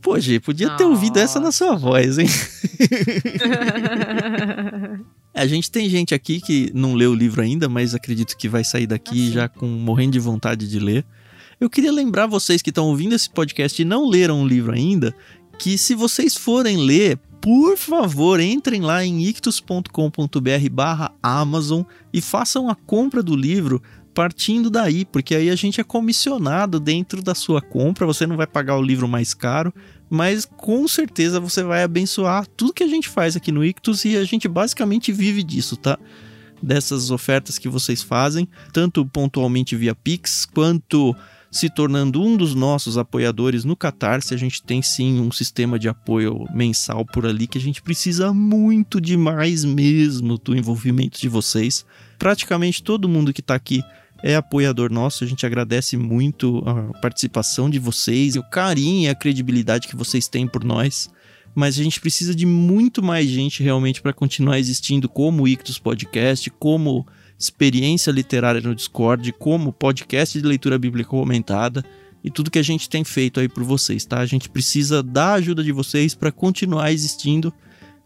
Speaker 1: Pô, G, podia ter ouvido essa na sua voz, hein? (laughs) a gente tem gente aqui que não leu o livro ainda, mas acredito que vai sair daqui ah, já com morrendo de vontade de ler. Eu queria lembrar vocês que estão ouvindo esse podcast e não leram o livro ainda, que se vocês forem ler, por favor, entrem lá em ictus.com.br barra Amazon e façam a compra do livro partindo daí, porque aí a gente é comissionado dentro da sua compra, você não vai pagar o livro mais caro, mas com certeza você vai abençoar tudo que a gente faz aqui no Ictus e a gente basicamente vive disso, tá? Dessas ofertas que vocês fazem, tanto pontualmente via Pix, quanto se tornando um dos nossos apoiadores no Catarse. A gente tem sim um sistema de apoio mensal por ali que a gente precisa muito demais mesmo do envolvimento de vocês. Praticamente todo mundo que está aqui é apoiador nosso, a gente agradece muito a participação de vocês, o carinho e a credibilidade que vocês têm por nós. Mas a gente precisa de muito mais gente realmente para continuar existindo como Ictus Podcast, como experiência literária no Discord, como podcast de leitura bíblica comentada e tudo que a gente tem feito aí por vocês, tá? A gente precisa da ajuda de vocês para continuar existindo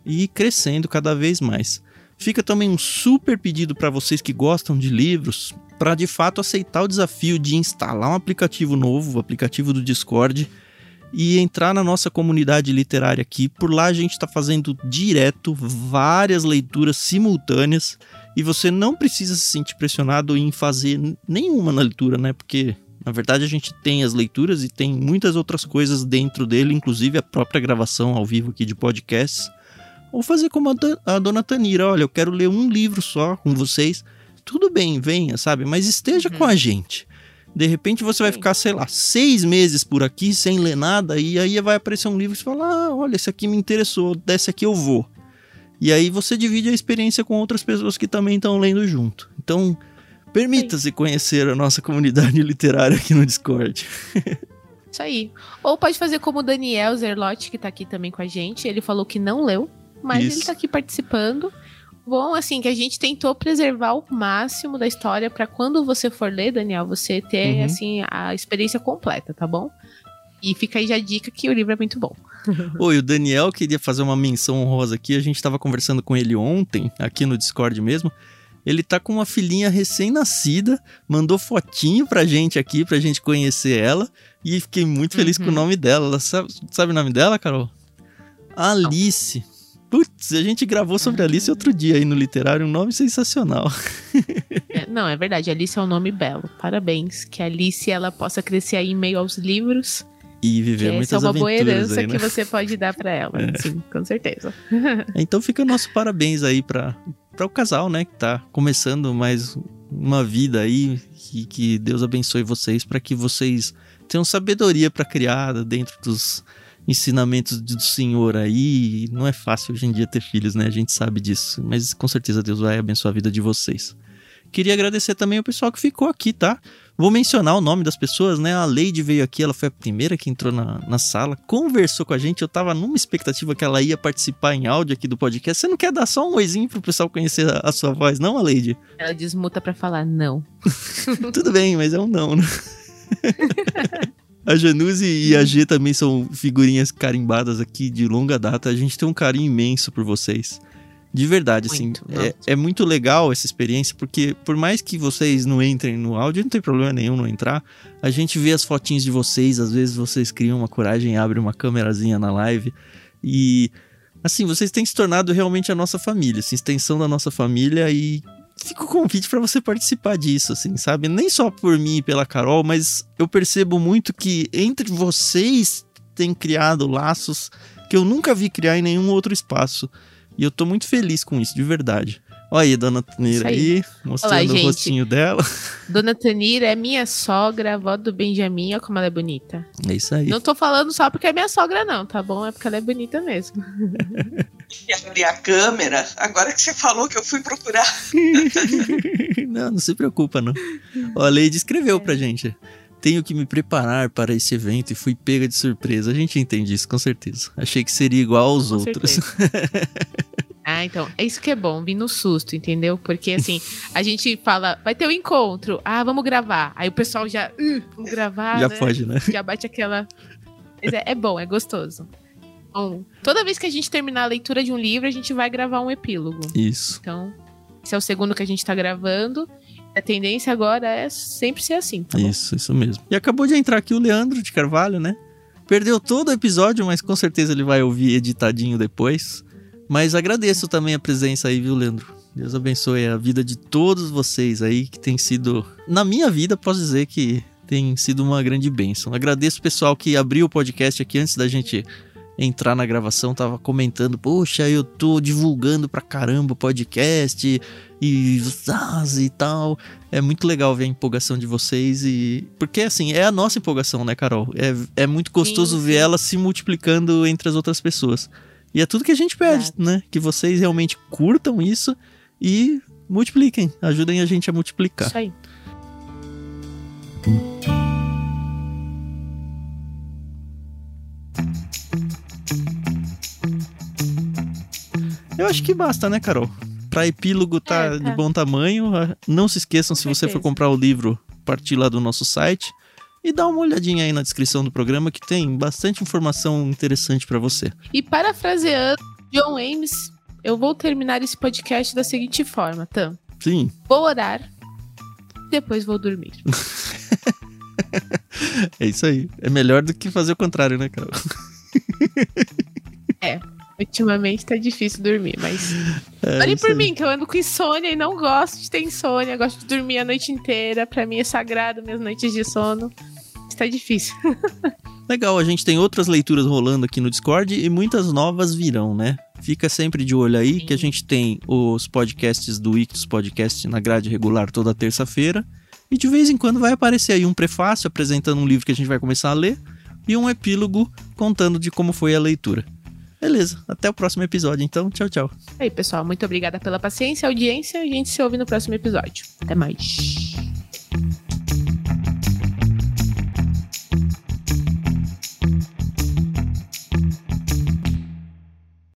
Speaker 1: e crescendo cada vez mais. Fica também um super pedido para vocês que gostam de livros, para de fato aceitar o desafio de instalar um aplicativo novo, o aplicativo do Discord, e entrar na nossa comunidade literária aqui. Por lá a gente está fazendo direto várias leituras simultâneas e você não precisa se sentir pressionado em fazer nenhuma na leitura, né? Porque na verdade a gente tem as leituras e tem muitas outras coisas dentro dele, inclusive a própria gravação ao vivo aqui de podcasts. Ou fazer como a, a dona Tanira, olha, eu quero ler um livro só com vocês. Tudo bem, venha, sabe? Mas esteja uhum. com a gente. De repente você vai ficar, sei lá, seis meses por aqui sem ler nada, e aí vai aparecer um livro e você fala: ah, olha, esse aqui me interessou, desse aqui eu vou. E aí você divide a experiência com outras pessoas que também estão lendo junto. Então, permita-se conhecer a nossa comunidade (laughs) literária aqui no Discord.
Speaker 2: Isso aí. Ou pode fazer como o Daniel Zerlotti, que tá aqui também com a gente. Ele falou que não leu, mas Isso. ele tá aqui participando. Bom, assim, que a gente tentou preservar o máximo da história para quando você for ler, Daniel, você ter, uhum. assim, a experiência completa, tá bom? E fica aí já a dica que o livro é muito bom. (laughs)
Speaker 1: Oi, o Daniel queria fazer uma menção honrosa aqui. A gente estava conversando com ele ontem, aqui no Discord mesmo. Ele tá com uma filhinha recém-nascida, mandou fotinho pra gente aqui, pra gente conhecer ela. E fiquei muito feliz uhum. com o uhum. nome dela. Ela sabe, sabe o nome dela, Carol? Alice. Putz, a gente gravou sobre Alice outro dia aí no literário, um nome sensacional. (laughs)
Speaker 2: É, não, é verdade, Alice é um nome belo. Parabéns. Que a Alice ela possa crescer aí em meio aos livros
Speaker 1: e viver muitas aventuras. Essa é uma boa herança
Speaker 2: aí, né? que você pode dar para ela, é. sim, com certeza. (laughs)
Speaker 1: então fica o nosso parabéns aí para o casal, né, que tá começando mais uma vida aí e que Deus abençoe vocês para que vocês tenham sabedoria para criar dentro dos ensinamentos do Senhor aí. Não é fácil hoje em dia ter filhos, né? A gente sabe disso, mas com certeza Deus vai abençoar a vida de vocês. Queria agradecer também o pessoal que ficou aqui, tá? Vou mencionar o nome das pessoas, né? A Lady veio aqui, ela foi a primeira que entrou na, na sala, conversou com a gente. Eu tava numa expectativa que ela ia participar em áudio aqui do podcast. Você não quer dar só um oizinho pro pessoal conhecer a, a sua voz, não, a Lady?
Speaker 2: Ela desmuta para falar não. (laughs)
Speaker 1: Tudo bem, mas é um não, né? (laughs) a Januse e a G também são figurinhas carimbadas aqui de longa data. A gente tem um carinho imenso por vocês. De verdade, assim,
Speaker 2: Muito,
Speaker 1: é,
Speaker 2: nossa.
Speaker 1: é muito legal essa experiência, porque por mais que vocês não entrem no áudio, não tem problema nenhum não entrar, a gente vê as fotinhas de vocês, às vezes vocês criam uma coragem, abrem uma câmerazinha na live, e assim, vocês têm se tornado realmente a nossa família, assim, extensão da nossa família, e fica o convite para você participar disso, assim, sabe? Nem só por mim e pela Carol, mas eu percebo muito que entre vocês tem criado laços que eu nunca vi criar em nenhum outro espaço. E eu tô muito feliz com isso, de verdade. Olha aí, dona Taneira
Speaker 2: Isso aí.
Speaker 1: aí, mostrando
Speaker 2: Olá,
Speaker 1: o rostinho dela. (laughs)
Speaker 2: Dona Tanira é minha sogra, avó do Benjamin, olha como ela é bonita.
Speaker 1: É isso aí.
Speaker 2: Não tô falando só porque é minha sogra, não, tá bom? É porque ela é bonita mesmo. (laughs)
Speaker 3: E abrir a câmera. Agora que você falou que eu fui procurar. (laughs)
Speaker 1: não, não se preocupa, não. Ó, a Leide escreveu pra gente. Tenho que me preparar para esse evento e fui pega de surpresa. A gente entende isso, com certeza. Achei que seria igual aos
Speaker 2: Com
Speaker 1: outros. (laughs)
Speaker 2: Ah, então, é isso que é bom, vir no susto, entendeu? Porque assim, a gente fala, vai ter um encontro, ah, vamos gravar. Aí o pessoal já, "Uh, vamos (laughs) gravar,
Speaker 1: Já
Speaker 2: né?
Speaker 1: pode, né?
Speaker 2: Já bate aquela. Mas é, é bom, é gostoso. Bom, toda vez que a gente terminar a leitura de um livro, a gente vai gravar um epílogo.
Speaker 1: Isso.
Speaker 2: Então, esse é o segundo que a gente tá gravando. A tendência agora é sempre ser assim, tá?
Speaker 1: Isso, isso mesmo. E acabou de entrar aqui o Leandro de Carvalho, né? Perdeu todo o episódio, mas com certeza ele vai ouvir editadinho depois. Mas agradeço também a presença aí, viu, Leandro? Deus abençoe a vida de todos vocês aí, que tem sido. Na minha vida, posso dizer que tem sido uma grande bênção. Agradeço o pessoal que abriu o podcast aqui antes da gente entrar na gravação, tava comentando, poxa, eu tô divulgando pra caramba o podcast e zaz e tal. É muito legal ver a empolgação de vocês e. Porque assim, é a nossa empolgação, né, Carol? É, é muito gostoso
Speaker 2: Sim,
Speaker 1: ver
Speaker 2: sim.
Speaker 1: ela se multiplicando entre as outras pessoas. E é tudo que a gente pede,
Speaker 2: Exato.
Speaker 1: né? Que vocês realmente curtam isso e multipliquem. Ajudem a gente a multiplicar.
Speaker 2: Isso aí.
Speaker 1: Eu acho que basta, né, Carol? Pra epílogo tá,
Speaker 2: É, tá.
Speaker 1: de bom tamanho. ah, Não se esqueçam, se você for comprar o livro, partir lá do nosso site. E dá uma olhadinha aí na descrição do programa que tem bastante informação interessante pra você.
Speaker 2: E parafraseando John Ames, eu vou terminar esse podcast da seguinte forma, Tam.
Speaker 1: Sim,
Speaker 2: Vou orar, depois vou dormir. (laughs)
Speaker 1: é isso aí. É melhor do que fazer o contrário, né, Carol? (laughs)
Speaker 2: Ultimamente tá difícil dormir, mas. (laughs)
Speaker 1: É isso
Speaker 2: por mim, que eu ando com insônia e não gosto de ter insônia. Gosto de dormir a noite inteira. Pra mim é sagrado minhas noites de sono. Está difícil. (laughs)
Speaker 1: Legal, a gente tem outras leituras rolando aqui no Discord e muitas novas virão, né? Fica sempre de olho aí
Speaker 2: Sim.
Speaker 1: que a gente tem os podcasts do Ictus Podcast na grade regular toda terça-feira. E de vez em quando vai aparecer aí um prefácio apresentando um livro que a gente vai começar a ler e um epílogo contando de como foi a leitura. Beleza, até o próximo episódio então. Tchau, tchau.
Speaker 2: Aí, pessoal, muito obrigada pela paciência e audiência. A gente se ouve no próximo episódio. Até mais.